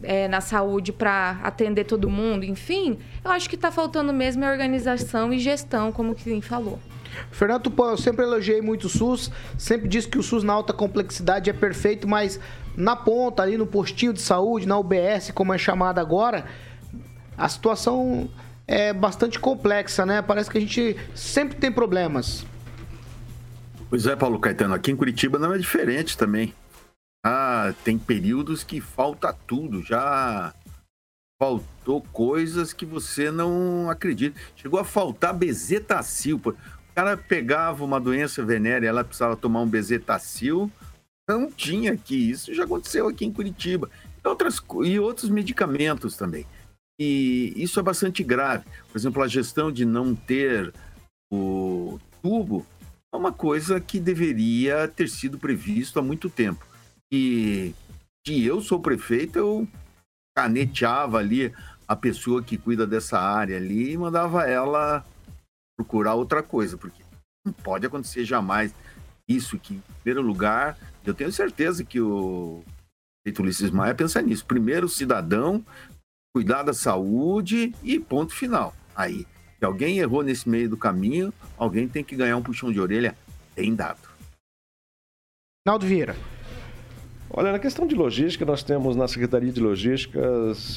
É, na saúde para atender todo mundo, enfim, eu acho que está faltando mesmo a organização e gestão, como Kim falou. Fernando Tupan, eu sempre elogiei muito o SUS, sempre disse que o SUS na alta complexidade é perfeito, mas na ponta, ali no postinho de saúde, na UBS, como é chamada agora, a situação é bastante complexa, né? Parece que a gente sempre tem problemas. Pois é, Paulo Caetano, aqui em Curitiba não é diferente também. Ah, tem períodos que falta tudo, já faltou coisas que você não acredita. Chegou a faltar bezetacil cara pegava uma doença venérea, ela precisava tomar um bezetacil, não tinha aqui. Isso já aconteceu aqui em Curitiba. E, outras, e outros medicamentos também. E isso é bastante grave. Por exemplo, a gestão de não ter o tubo é uma coisa que deveria ter sido previsto há muito tempo. E se eu sou prefeito, eu caneteava ali a pessoa que cuida dessa área ali e mandava ela procurar outra coisa, porque não pode acontecer jamais isso que, em primeiro lugar, eu tenho certeza que o prefeito Ulisses Maia pensa nisso. Primeiro, cidadão, cuidar da saúde e ponto final. Aí, se alguém errou nesse meio do caminho, alguém tem que ganhar um puxão de orelha bem dado. Naldo Vieira. Olha, na questão de logística, nós temos na Secretaria de Logística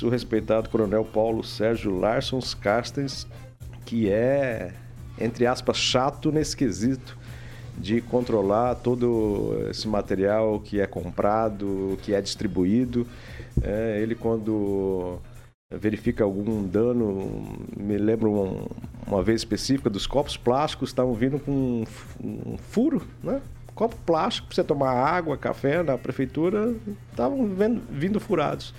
o respeitado Coronel Paulo Sérgio Larsons Carstens, que é entre aspas, chato nesse quesito de controlar todo esse material que é comprado, que é distribuído. É, ele, quando verifica algum dano, me lembro um, uma vez específica dos copos plásticos estavam vindo com um, um furo, né? Copo plástico para você tomar água, café na prefeitura, estavam vindo furados.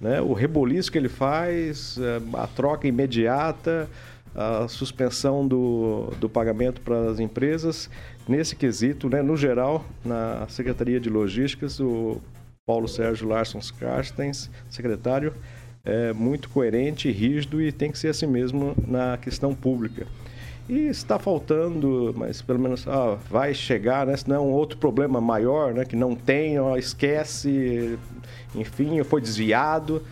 né, o reboliço que ele faz, eh, a troca imediata, a suspensão do, do pagamento para as empresas. Nesse quesito, né, no geral, na Secretaria de Logísticas, o Paulo Sérgio Larson Carstens, secretário, é muito coerente, rígido e tem que ser assim mesmo na questão pública. E está faltando, mas pelo menos ah, vai chegar, né? Senão é outro problema maior, né? Que não tem, ó, esquece, enfim, foi desviado.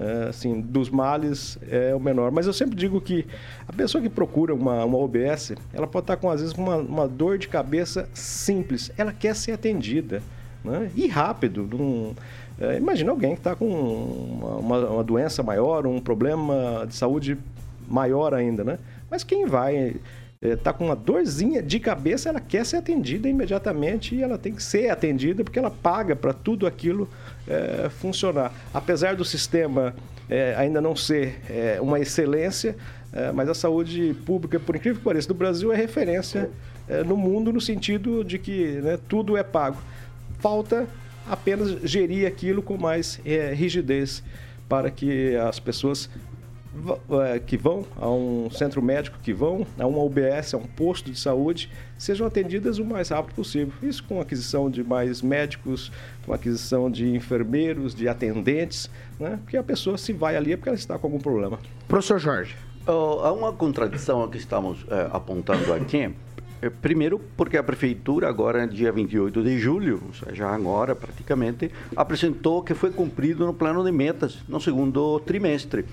É, assim, dos males é o menor. Mas eu sempre digo que a pessoa que procura uma, uma OBS, ela pode estar com, às vezes, uma, uma dor de cabeça simples. Ela quer ser atendida. Né? E rápido. Num, é, imagina alguém que está com uma, uma, uma, doença maior, um problema de saúde maior ainda, né? Mas quem vai está é, com uma dorzinha de cabeça, ela quer ser atendida imediatamente e ela tem que ser atendida porque ela paga para tudo aquilo é, funcionar. Apesar do sistema é, ainda não ser é, uma excelência, é, mas a saúde pública, por incrível que pareça, do Brasil é referência é, no mundo no sentido de que né, tudo é pago. Falta apenas gerir aquilo com mais rigidez para que as pessoas que vão a um centro médico, que vão a uma UBS, a um posto de saúde, sejam atendidas o mais rápido possível. Isso com aquisição de mais médicos, com aquisição de enfermeiros, de atendentes, né? porque a pessoa se vai ali é porque ela está com algum problema. Professor Jorge. Uh, há uma contradição que estamos uh, apontando aqui. É, primeiro, porque a prefeitura, agora, dia 28 de julho, ou seja, agora praticamente, apresentou que foi cumprido no plano de metas no segundo trimestre.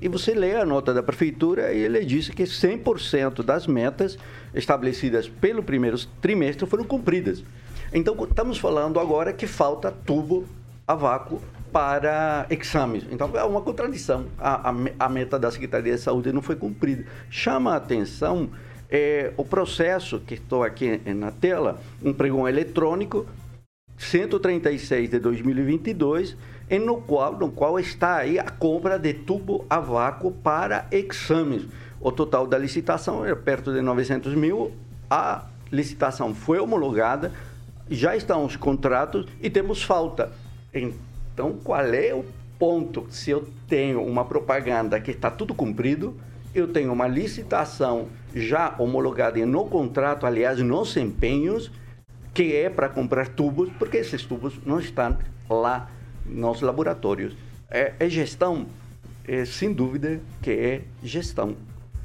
E você lê a nota da prefeitura e ele disse que 100% das metas estabelecidas pelo primeiro trimestre foram cumpridas. Então, estamos falando agora que falta tubo a vácuo para exames. Então, é uma contradição. A, a, a meta da Secretaria de Saúde não foi cumprida. Chama a atenção é, o processo que estou aqui na tela, um pregão eletrônico, 136 de 2022, e no qual, no qual está aí a compra de tubo a vácuo para exames. O total da licitação é perto de 900 mil. A licitação foi homologada, já estão os contratos e temos falta. Então, qual é o ponto? Se eu tenho uma propaganda que está tudo cumprido, eu tenho uma licitação já homologada no contrato, aliás, nos empenhos, que é para comprar tubos, porque esses tubos não estão lá nos laboratórios. É, é gestão? É, sem dúvida que é gestão.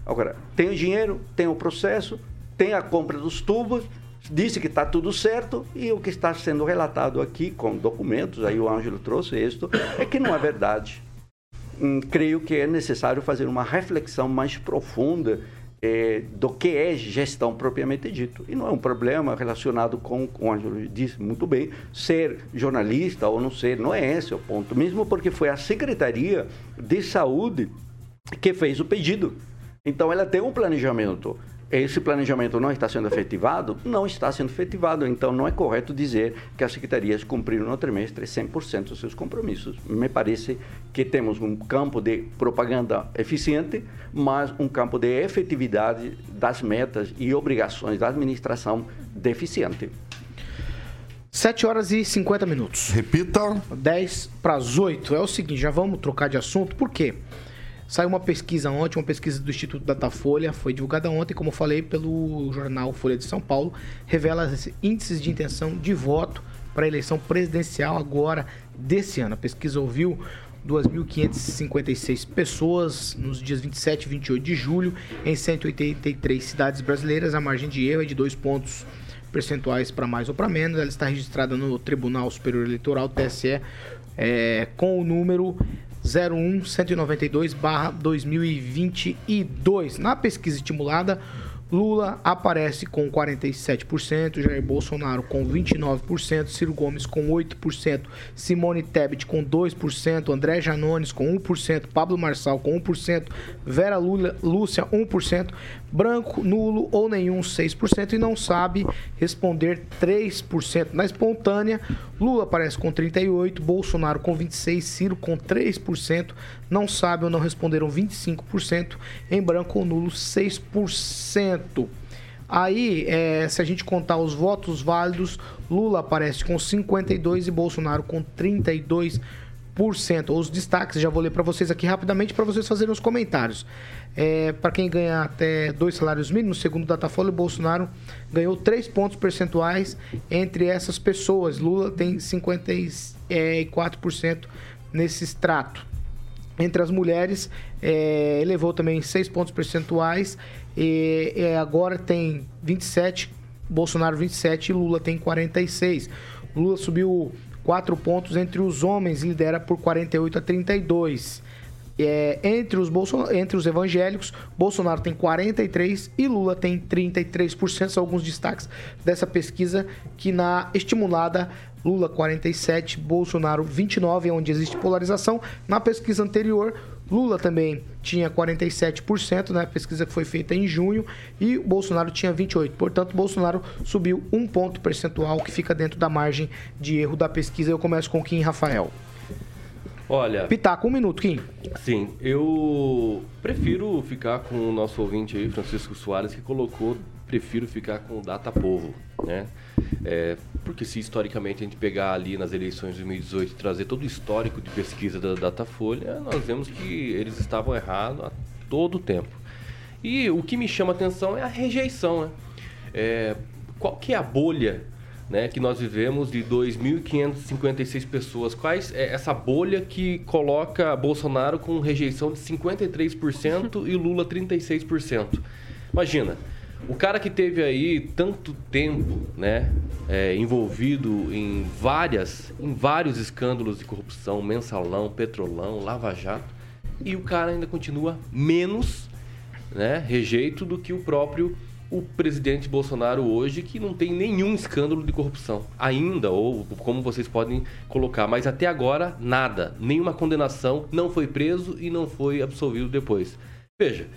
Agora, tem o dinheiro, tem o processo, tem a compra dos tubos, disse que está tudo certo e o que está sendo relatado aqui com documentos, aí o Ângelo trouxe isto, é que não é verdade. Hum, creio que é necessário fazer uma reflexão mais profunda é, do que é gestão propriamente dito. E não é um problema relacionado com, como a disse muito bem, ser jornalista ou não ser, não é esse o ponto. Mesmo porque foi a Secretaria de Saúde que fez o pedido. Então ela tem um planejamento esse planejamento não está sendo efetivado? Não está sendo efetivado. Então, não é correto dizer que as secretarias cumpriram no trimestre 100% dos seus compromissos. Me parece que temos um campo de propaganda eficiente, mas um campo de efetividade das metas e obrigações da administração deficiente. 7 horas e 50 minutos. Repita. 10 para as 8. É o seguinte, já vamos trocar de assunto, por quê? Saiu uma pesquisa ontem, uma pesquisa do Instituto Datafolha, foi divulgada ontem, como eu falei, pelo jornal Folha de São Paulo, revela índices de intenção de voto para a eleição presidencial agora desse ano. A pesquisa ouviu 2.556 pessoas nos dias 27 e 28 de julho em 183 cidades brasileiras. A margem de erro é de dois pontos percentuais para mais ou para menos. Ela está registrada no Tribunal Superior Eleitoral, TSE, é, com o número 01 192 2022. Na pesquisa estimulada, Lula aparece com 47%, Jair Bolsonaro com 29%, Ciro Gomes com 8%, Simone Tebet com 2%, André Janones com 1%, Pablo Marçal com 1%, Vera Lula, Lúcia 1%, branco, nulo ou nenhum 6% e não sabe responder 3%. Na espontânea, Lula aparece com 38%, Bolsonaro com 26%, Ciro com 3%, não sabe ou não responderam 25%, em branco ou nulo 6%. Aí, é, se a gente contar os votos válidos, Lula aparece com 52 e Bolsonaro com 32 Os destaques, já vou ler para vocês aqui rapidamente para vocês fazerem os comentários. É, para quem ganha até dois salários mínimos, segundo o Datafolha, Bolsonaro ganhou 3 pontos percentuais entre essas pessoas. Lula tem 54% nesse extrato. Entre as mulheres, é, elevou também 6 pontos percentuais e, e agora tem 27, Bolsonaro 27 e Lula tem 46. Lula subiu 4 pontos entre os homens, lidera por 48 a 32. É, entre, os Bolson... entre os evangélicos, Bolsonaro tem 43% e Lula tem 33%. São alguns destaques dessa pesquisa que na estimulada Lula 47, Bolsonaro 29, onde existe polarização. Na pesquisa anterior, Lula também tinha 47%, né? Pesquisa que foi feita em junho, e Bolsonaro tinha 28%. Portanto, Bolsonaro subiu um ponto percentual, que fica dentro da margem de erro da pesquisa. Eu começo com Kim Rafael. Olha. Pitaco, um minuto, Kim. Sim, eu prefiro ficar com o nosso ouvinte aí, Francisco Soares, que colocou prefiro ficar com o Data Povo, né? É, porque se historicamente a gente pegar ali nas eleições de 2018 e trazer todo o histórico de pesquisa da Datafolha, nós vemos que eles estavam errados a todo o tempo. E o que me chama a atenção é a rejeição, né? É, qual que é a bolha né, que nós vivemos de 2.556 pessoas. Quais é essa bolha que coloca Bolsonaro com rejeição de 53% e Lula 36%? Imagina, o cara que teve aí tanto tempo, né, é, envolvido em várias, em vários escândalos de corrupção, mensalão, petrolão, lava jato, e o cara ainda continua menos, né, rejeito do que o próprio o presidente Bolsonaro hoje, que não tem nenhum escândalo de corrupção. Ainda, ou como vocês podem colocar, mas até agora, nada. Nenhuma condenação, não foi preso e não foi absolvido depois. Veja,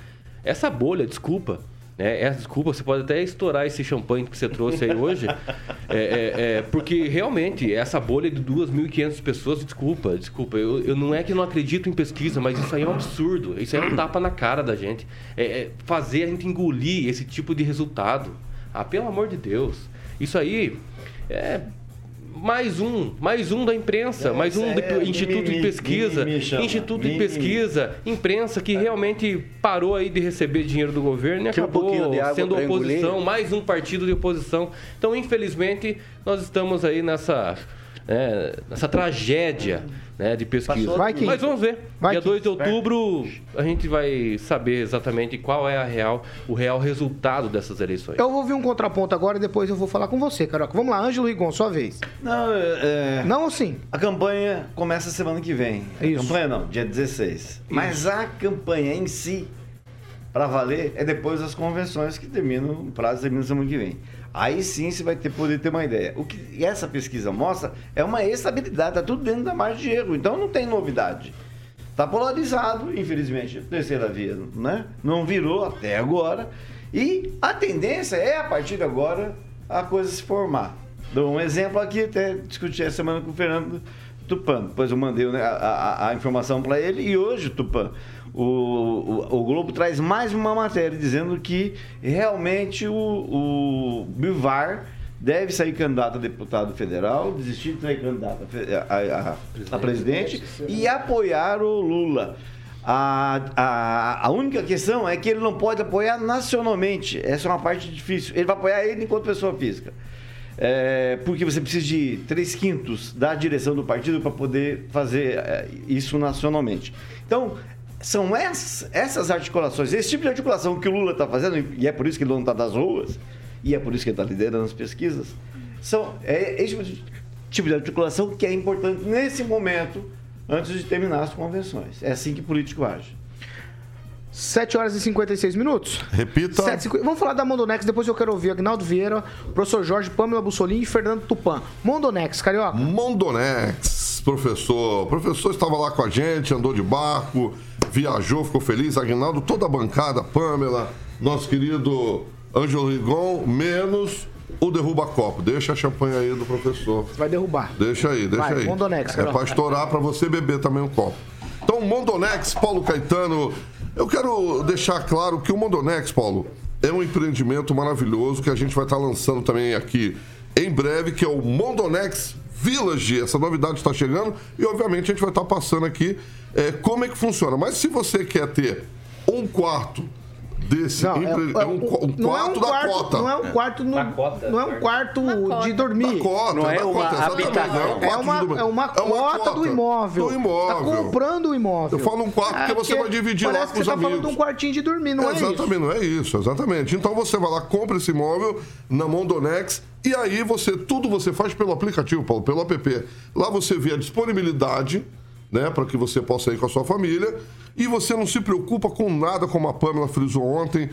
essa bolha, desculpa, é, é, desculpa, você pode até estourar esse champanhe que você trouxe aí hoje, é, é, é, porque realmente essa bolha de 2.500 pessoas, desculpa, desculpa, eu, eu, não é que não acredito em pesquisa, mas isso aí é um absurdo, isso aí é um tapa na cara da gente, é, é fazer a gente engolir esse tipo de resultado. Ah, pelo amor de Deus, isso aí é mais um, mais um da imprensa, é, mais um do é, Instituto de Pesquisa, Instituto de Pesquisa, imprensa que realmente parou aí de receber dinheiro do governo e acabou um sendo oposição, mais um partido de oposição. Então, infelizmente, nós estamos aí nessa é, nessa tragédia né, de pesquisa. Vai Mas vamos ver. Vai Dia 2 de outubro a gente vai saber exatamente qual é a real, o real resultado dessas eleições. Eu vou ouvir um contraponto agora e depois eu vou falar com você, Caroca. Vamos lá, Ângelo Rigon, sua vez. Não, é... Não ou sim? A campanha começa semana que vem. Isso. A campanha não, dia 16. Isso. Mas a campanha em si, para valer, é depois das convenções que terminam, o prazo termina semana que vem. Aí sim você vai ter, poder ter uma ideia. O que essa pesquisa mostra é uma estabilidade, está tudo dentro da margem de erro. Então não tem novidade. Está polarizado, infelizmente, terceira via, né? Não virou até agora. E a tendência é, a partir de agora, a coisa se formar. Dou um exemplo aqui, até discuti essa semana com o Fernando Tupan. Depois eu mandei né, a, a, a informação para ele e hoje, Tupan, o, o, o, Globo traz mais uma matéria dizendo que realmente o, o Bivar deve sair candidato a deputado federal, desistir de sair candidato a, a, a, a presidente e apoiar o Lula. A, a, a única questão é que ele não pode apoiar nacionalmente. Essa é uma parte difícil. Ele vai apoiar ele enquanto pessoa física. É, porque você precisa de três quintos da direção do partido para poder fazer é, isso nacionalmente. Então, são essas, essas articulações, esse tipo de articulação que o Lula está fazendo, e é por isso que ele não está das ruas, e é por isso que ele está liderando as pesquisas, são, é esse tipo de articulação que é importante nesse momento, antes de terminar as convenções. É assim que político age. 7 horas e 56 minutos. Repita. 7, Vamos falar da Mondonex, depois eu quero ouvir Agnaldo Vieira, professor Jorge, Pamela Bussolini e Fernando Tupan. Mondonex, Carioca. Mondonex, professor. O professor estava lá com a gente, andou de barco, viajou, ficou feliz. Agnaldo, toda a bancada, Pamela, nosso querido Ângelo Rigon, menos o derruba-copo. Deixa a champanhe aí do professor. Vai derrubar. Deixa aí, deixa Vai, aí. Mondonex, É para estourar para você beber também um copo. Então, Mondonex, Paulo Caetano. Eu quero deixar claro que o Mondonex, Paulo, é um empreendimento maravilhoso que a gente vai estar lançando também aqui em breve, que é o Mondonex Village. Essa novidade está chegando e, obviamente, a gente vai estar passando aqui é, como é que funciona. Mas se você quer ter um quarto desse Não, é- empre- é é um, um- qu- um não é um quarto da quarto- cota. não é um quarto no- cota, não é um quarto. quarto de dormir. Cota, Não é uma cota, exatamente, habitação. não um É quarto de uma, dormir. é uma cota do imóvel. Do imóvel. Tá comprando o imóvel. Eu falo um quarto porque você vai dividir lá parece com que os você tá falando amigos. de um quartinho de dormir, não é, isso? exatamente, não é isso, exatamente. Então você vai lá, compra esse imóvel na Mondonex e aí você, tudo você faz pelo aplicativo, Paulo, pelo app. Lá você vê a disponibilidade, né, para que você possa ir com a sua família e você não se preocupa com nada, como a Pamela frisou ontem,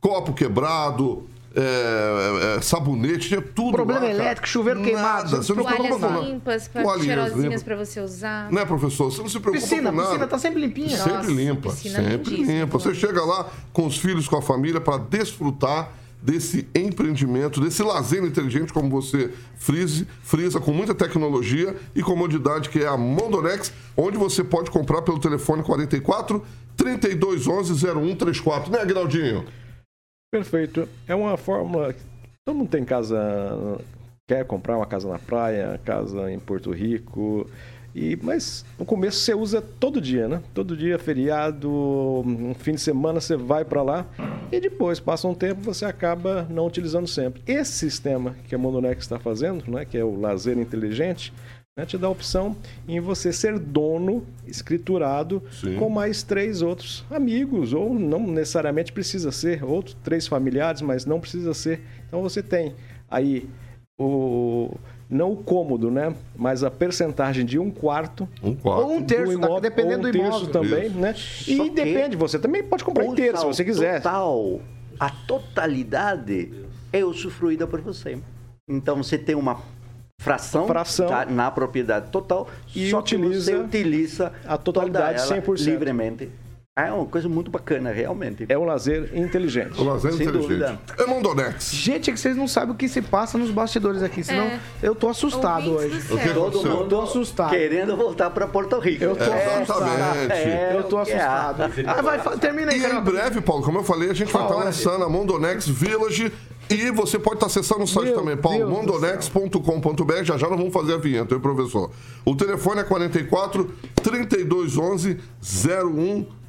copo quebrado, é, é, sabonete, tinha tudo Problema lá, cara. elétrico, chuveiro Nada, queimado, Você não se preocupa Toalhas com nada. limpas, cheirosinhas pra você usar. Né, professor? Você não se preocupa Piscina, com nada. piscina tá sempre limpinha. Sempre Nossa, limpa, piscina sempre limpa. Você pelo chega lá com os filhos, com a família, para desfrutar desse empreendimento, desse lazer inteligente, como você frise, frisa, com muita tecnologia e comodidade, que é a Mondonex, onde você pode comprar pelo telefone 44 3211 0134. Né, Aguinaldinho? Perfeito. É uma fórmula. Todo mundo tem casa. Quer comprar uma casa na praia, casa em Porto Rico. E, mas no começo você usa todo dia, né? Todo dia, feriado, um fim de semana você vai para lá e depois, passa um tempo, você acaba não utilizando sempre. Esse sistema que a Mondonex está fazendo, né, que é o lazer inteligente, né, te dá a opção em você ser dono, escriturado, Sim. com mais três outros amigos, ou não necessariamente precisa ser, outros três familiares, mas não precisa ser. Então você tem aí o não o cômodo, né? Mas a percentagem de um quarto. Um quarto. Ou um terço, do imóvel, dependendo ou um do terço imóvel. também, Isso. né? Só E que depende, você também pode comprar inteiro se você quiser. Total, a totalidade é usufruída por você. Então você tem uma fração, Fração. tá, na propriedade total E só que utiliza você utiliza a totalidade toda ela 100%. livremente. É uma coisa muito bacana, realmente. É um lazer inteligente. O lazer Sem inteligente. dúvida. É Mondonex. Gente, é que vocês não sabem o que se passa nos bastidores aqui, senão É. eu tô assustado hoje. O que. Todo aconteceu? mundo Tô assustado. querendo voltar para Porto Rico. Eu tô É, Exatamente. é, Eu tô o é. assustado. Ah, vai, termina aí, E em breve, Paulo, como eu falei, a gente vai estar Fala. lançando a Mondonex Village. E você pode estar acessando o site Meu também, Paulo, mondonex.com.br. Já já nós vamos fazer a vinheta, hein, professor? O telefone é 44 3211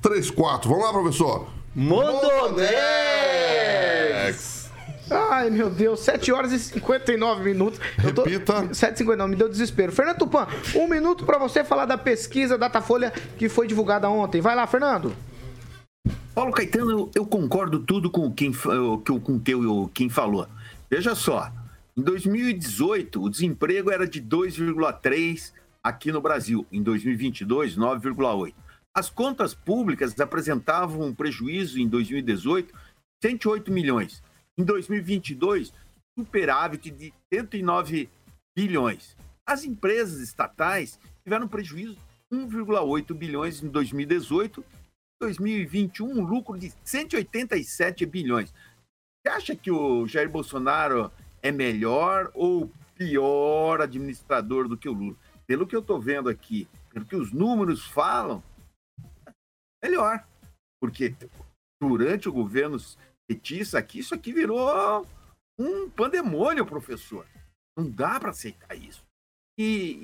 0134. Vamos lá, professor? Mondonex! Ai, meu Deus, 7 horas e 59 minutos. Eu tô... Repita. 7h59, me deu desespero. Fernando Tupan, um minuto pra você falar da pesquisa Datafolha que foi divulgada ontem. Vai lá, Fernando. Paulo Caetano, eu, eu concordo tudo com quem fa- que o- com o- quem falou. Veja só, em 2018 o desemprego era de 2,3 aqui no Brasil, em 2022 9,8. As contas públicas apresentavam um prejuízo em 2018 108 milhões. Em 2022 superávit de 109 bilhões. As empresas estatais tiveram prejuízo de 1,8 bilhões em 2018 2021 um lucro de 187 bilhões. Você acha que o Jair Bolsonaro é melhor ou pior administrador do que o Lula? Pelo que eu estou vendo aqui, pelo que os números falam, melhor. Porque durante o governo petista aqui, isso aqui virou um pandemônio, professor. Não dá para aceitar isso. E,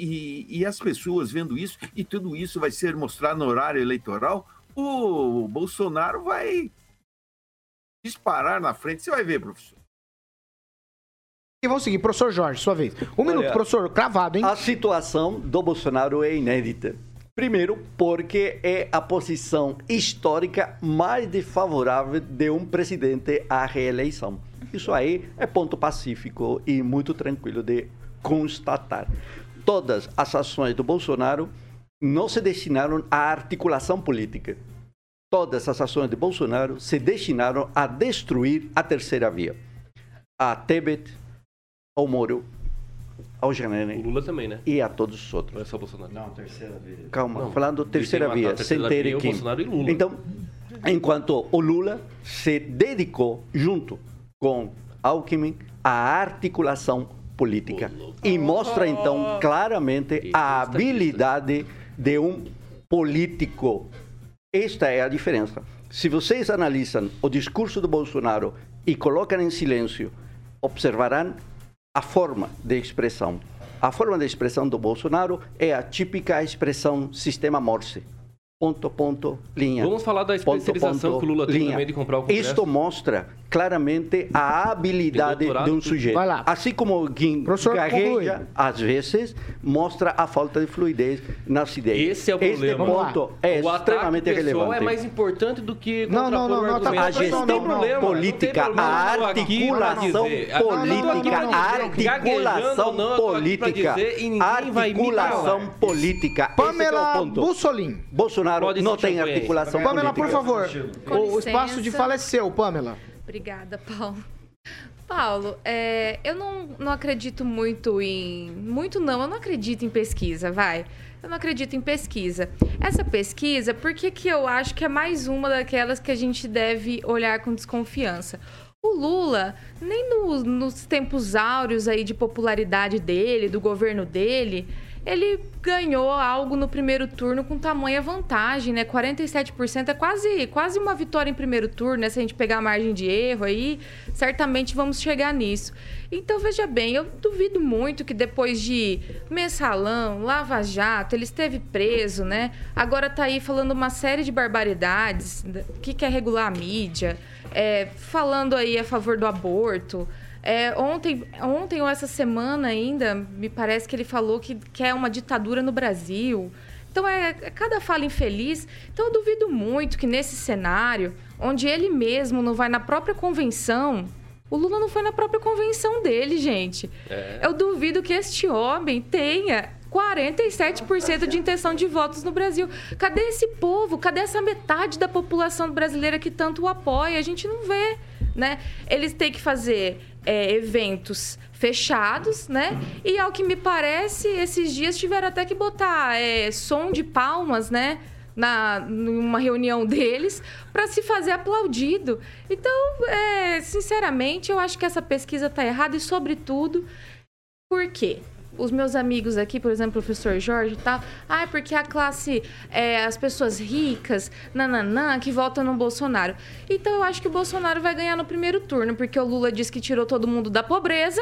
e- e as pessoas vendo isso, e tudo isso vai ser mostrado no horário eleitoral, o Bolsonaro vai disparar na frente. Você vai ver, professor. E vamos seguir, professor Jorge, sua vez. Um Olha, minuto, professor, cravado, hein? A situação do Bolsonaro é inédita. Primeiro, porque é a posição histórica mais desfavorável de um presidente à reeleição. Isso aí é ponto pacífico e muito tranquilo de constatar. Todas as ações do Bolsonaro não se destinaram à articulação política. Todas as ações de Bolsonaro se destinaram a destruir a terceira via. A Tebet, ao Moro, ao O Janene Lula também, né? e a todos os outros. Não é só Bolsonaro. Não, terceira vez. Calma, Não, falando terceira via, a terceira Centeira via, o Kim. Bolsonaro e Lula. Então, enquanto o Lula se dedicou, junto com Alckmin, à articulação política. E mostra, então, claramente a habilidade de um político. Esta é a diferença. Se vocês analisam o discurso do Bolsonaro e colocam em silêncio, observarão a forma de expressão. A forma de expressão do Bolsonaro é a típica expressão sistema Morse. Ponto, ponto, linha. Vamos falar da Ponto, especialização ponto, que o Lula tem linha. também de comprar o Congresso. Isto mostra claramente a habilidade de um sujeito. Vai lá. Assim como quem Professor, gagueja, conclui. às vezes, mostra a falta de fluidez nas ideias. Esse é o Este problema. ponto é o extremamente pessoal relevante. é mais importante do que Não, não, não, não, tá. A Não, não, gestão não tem política, problema. a articulação política, a articulação não, política, articulação política. É Pamela o ponto. Bussolin. Bolsonaro Pode não tem articulação Pamela, por política. favor. Com O, o espaço de fala é seu, Pamela. Obrigada, Paulo. Paulo, é, eu não, não acredito muito em. Muito não, eu não acredito em pesquisa, vai. Eu não acredito em pesquisa. Essa pesquisa, por que, que eu acho que é mais uma daquelas que a gente deve olhar com desconfiança? O Lula, nem no- nos tempos áureos aí de popularidade dele, do governo dele, ele ganhou algo no primeiro turno com tamanha vantagem, né? 47% é quase, quase uma vitória em primeiro turno, né? Se a gente pegar a margem de erro aí, certamente vamos chegar nisso. Então, veja bem, eu duvido muito que depois de mensalão, Lava Jato, ele esteve preso, né? Agora tá aí falando uma série de barbaridades, que quer regular a mídia, é, falando aí a favor do aborto. É, ontem, ontem ou essa semana ainda, me parece que ele falou que quer uma ditadura no Brasil. Então é, é cada fala infeliz. Então eu duvido muito que nesse cenário, onde ele mesmo não vai na própria convenção, o Lula não foi na própria convenção dele, gente. Eu duvido que este homem tenha 47% de intenção de votos no Brasil. Cadê esse povo? Cadê essa metade da população brasileira que tanto o apoia? A gente não vê, né? Eles têm que fazer é, eventos fechados, né? E ao que me parece, esses dias tiveram até que botar é, som de palmas, né? Na, numa reunião [laughs] deles para se fazer aplaudido. Então, é, sinceramente, eu acho que essa pesquisa está errada e, sobretudo, por quê? Os meus amigos aqui, por exemplo, o professor Jorge e tal, ah, é porque a classe, é, as pessoas ricas, nananã, que votam no Bolsonaro. Então eu acho que o Bolsonaro vai ganhar no primeiro turno, porque o Lula disse que tirou todo mundo da pobreza,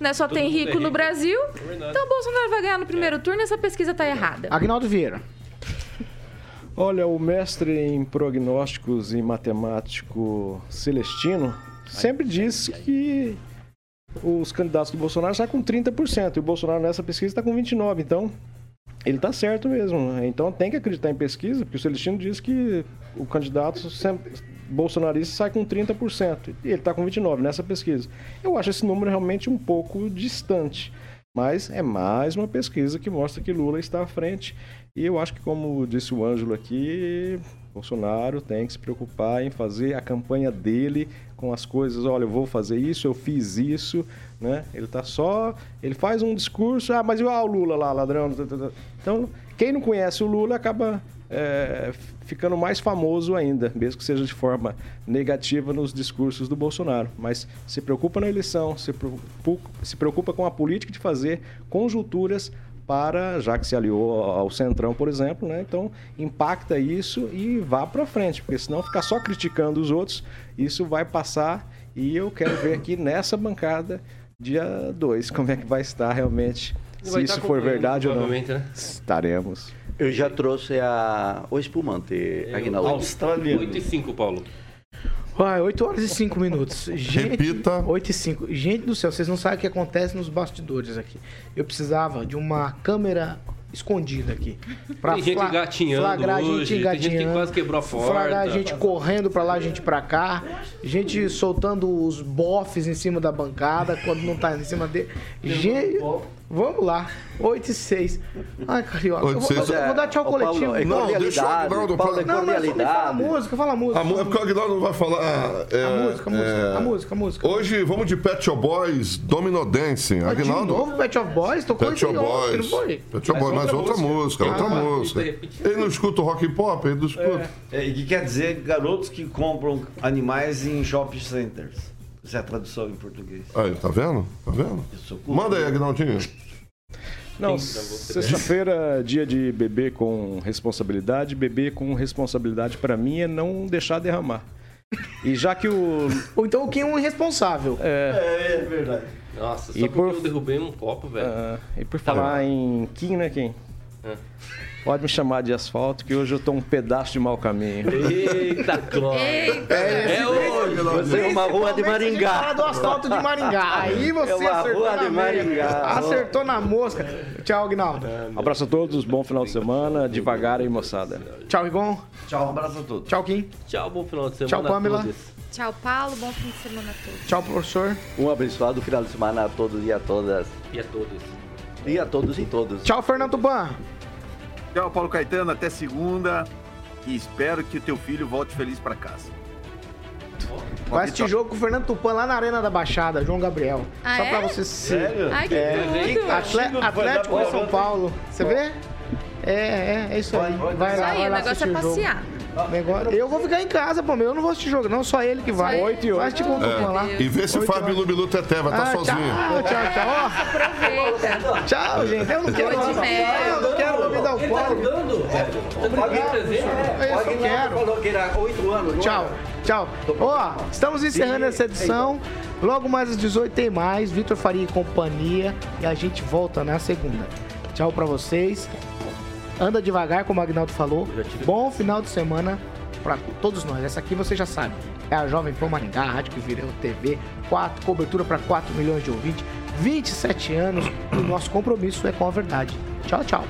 né? Só Todo tem mundo é rico no rico. Brasil. verdade. Então o Bolsonaro vai ganhar no primeiro turno e essa pesquisa tá errada. Agnaldo Vieira. Olha, o mestre em prognósticos e matemático Celestino sempre diz que os candidatos do Bolsonaro saem com 30%, e o Bolsonaro nessa pesquisa está com 29%. Então, ele está certo mesmo. Então, tem que acreditar em pesquisa, porque o Celestino diz que o candidato sempre, bolsonarista sai com 30%, e ele está com 29% nessa pesquisa. Eu acho esse número realmente um pouco distante. Mas é mais uma pesquisa que mostra que Lula está à frente. E eu acho que, como disse o Ângelo aqui, Bolsonaro tem que se preocupar em fazer a campanha dele com as coisas. Olha, eu vou fazer isso, eu fiz isso, né? Ele tá só. Ele faz um discurso, ah, mas e ah, o Lula lá, ladrão. Então, quem não conhece o Lula acaba é, ficando mais famoso ainda, mesmo que seja de forma negativa nos discursos do Bolsonaro. Mas se preocupa na eleição, se preocupa, se preocupa com a política de fazer conjunturas para, já que se aliou ao Centrão, por exemplo, né? Então, impacta isso e vá para frente, porque senão ficar só criticando os outros, isso vai passar e eu quero ver aqui nessa bancada dia 2 como é que vai estar realmente, se isso for verdade ou não. né? Estaremos. Eu já trouxe a, o espumante, Aguinaldo. Australiano. 8 e 5, Paulo. Vai, 8 horas e 5 minutos. [laughs] Gente, Repita. 8 e 5. Gente do céu, vocês não sabem o que acontece nos bastidores aqui. Eu precisava de uma câmera escondida aqui. Pra Tem gente fla- engatinhando flagrar a gente hoje, tem gente que engatinhando, quase quebrou a porta. Flagrar a gente correndo pra lá, gente pra cá. Gente soltando os bofs em cima da bancada quando não tá em cima dele. Gente, vamos lá. 8 e 6. Ai, carioca. Eu vou, 8 e 6. eu vou dar tchau Paulo, coletivo. é Não, deixa o Paulo, falar. é Não, é sobre fala a música, fala a música. A, é porque o Aguinaldo não vai falar. é, A música, a música, é, a música, a música. Hoje vamos de Pet Shop Boys, Domino Dancing. Mas De novo, Pet of Boys? Tocou Pet Shop Boys. não foi? Pet Shop Boys, mas outra música, outra Ah, música. Ele não escuta o rock and pop? Ele não escuta. É, e que quer dizer garotos que compram animais em shopping centers. Essa é a tradução em português. Aí, tá vendo? Tá vendo? Manda aí, Aguinaldinho. Não, sexta-feira, dia de beber com responsabilidade. Beber com responsabilidade para mim é não deixar derramar. E já que o. [laughs] Ou então o Kim é um irresponsável. É. É verdade. Nossa, só E porque por- eu derrubei um copo, velho. ah, e por falar em Kim, né, Kim? É. Pode me chamar de asfalto, que hoje eu tô um pedaço de mau caminho. Eita, glória. Eita! É hoje. Você é uma rua de Maringá. do asfalto de Maringá. Aí você É uma acertou rua na de. Maringá. Acertou na mosca. Tchau, Agnaldo. Abraço a todos, bom final de semana, devagar aí, moçada. Tchau, Rigon. Tchau, um abraço a todos. Tchau, Kim. Tchau, bom final de semana Tchau, Pamela. a todos. Tchau, Paulo. Bom fim de semana a todos. Tchau, professor. Um abençoado final de semana a todos e a todas. E a todos. E a todos e todos. Tchau, Fernando Tuban. Tchau, Paulo Caetano. Até segunda. E espero que o teu filho volte feliz pra casa. Vai assistir jogo com o Fernando Tupan lá na Arena da Baixada, João Gabriel. Ah, Só é? pra você se. Sério? Ai, que É. tudo. Atle- Atlético e São Paulo. Você vê? É, é, é isso aí. Vai Isso lá, aí, vai o lá negócio assistir é o jogo. passear. Eu vou ficar em casa, pô, meu. Eu não vou assistir jogo, não. Só ele que vai. Só ele? Oito e oito. Vai assistir com o Tupan lá. E vê se o Fábio. Lubilu Teté vai estar Ah, sozinho. Tchau, tchau, tchau. Aproveita. Tchau, gente. Eu não quero. Eu não quero. É quero. falou que era 8 anos. não Tchau, tchau. Ó, estamos encerrando essa edição. Logo mais às 18 tem mais. Vitor Faria e companhia. E a gente volta na segunda. Tchau pra vocês. Anda devagar, como o Agnaldo falou. Bom final de semana pra todos nós. Essa aqui você já sabe. É a Jovem Pan Maringá, rádio que virou TV. Quatro, cobertura para 4 milhões de ouvintes. 27 anos. O nosso compromisso é com a verdade. Tchau, tchau.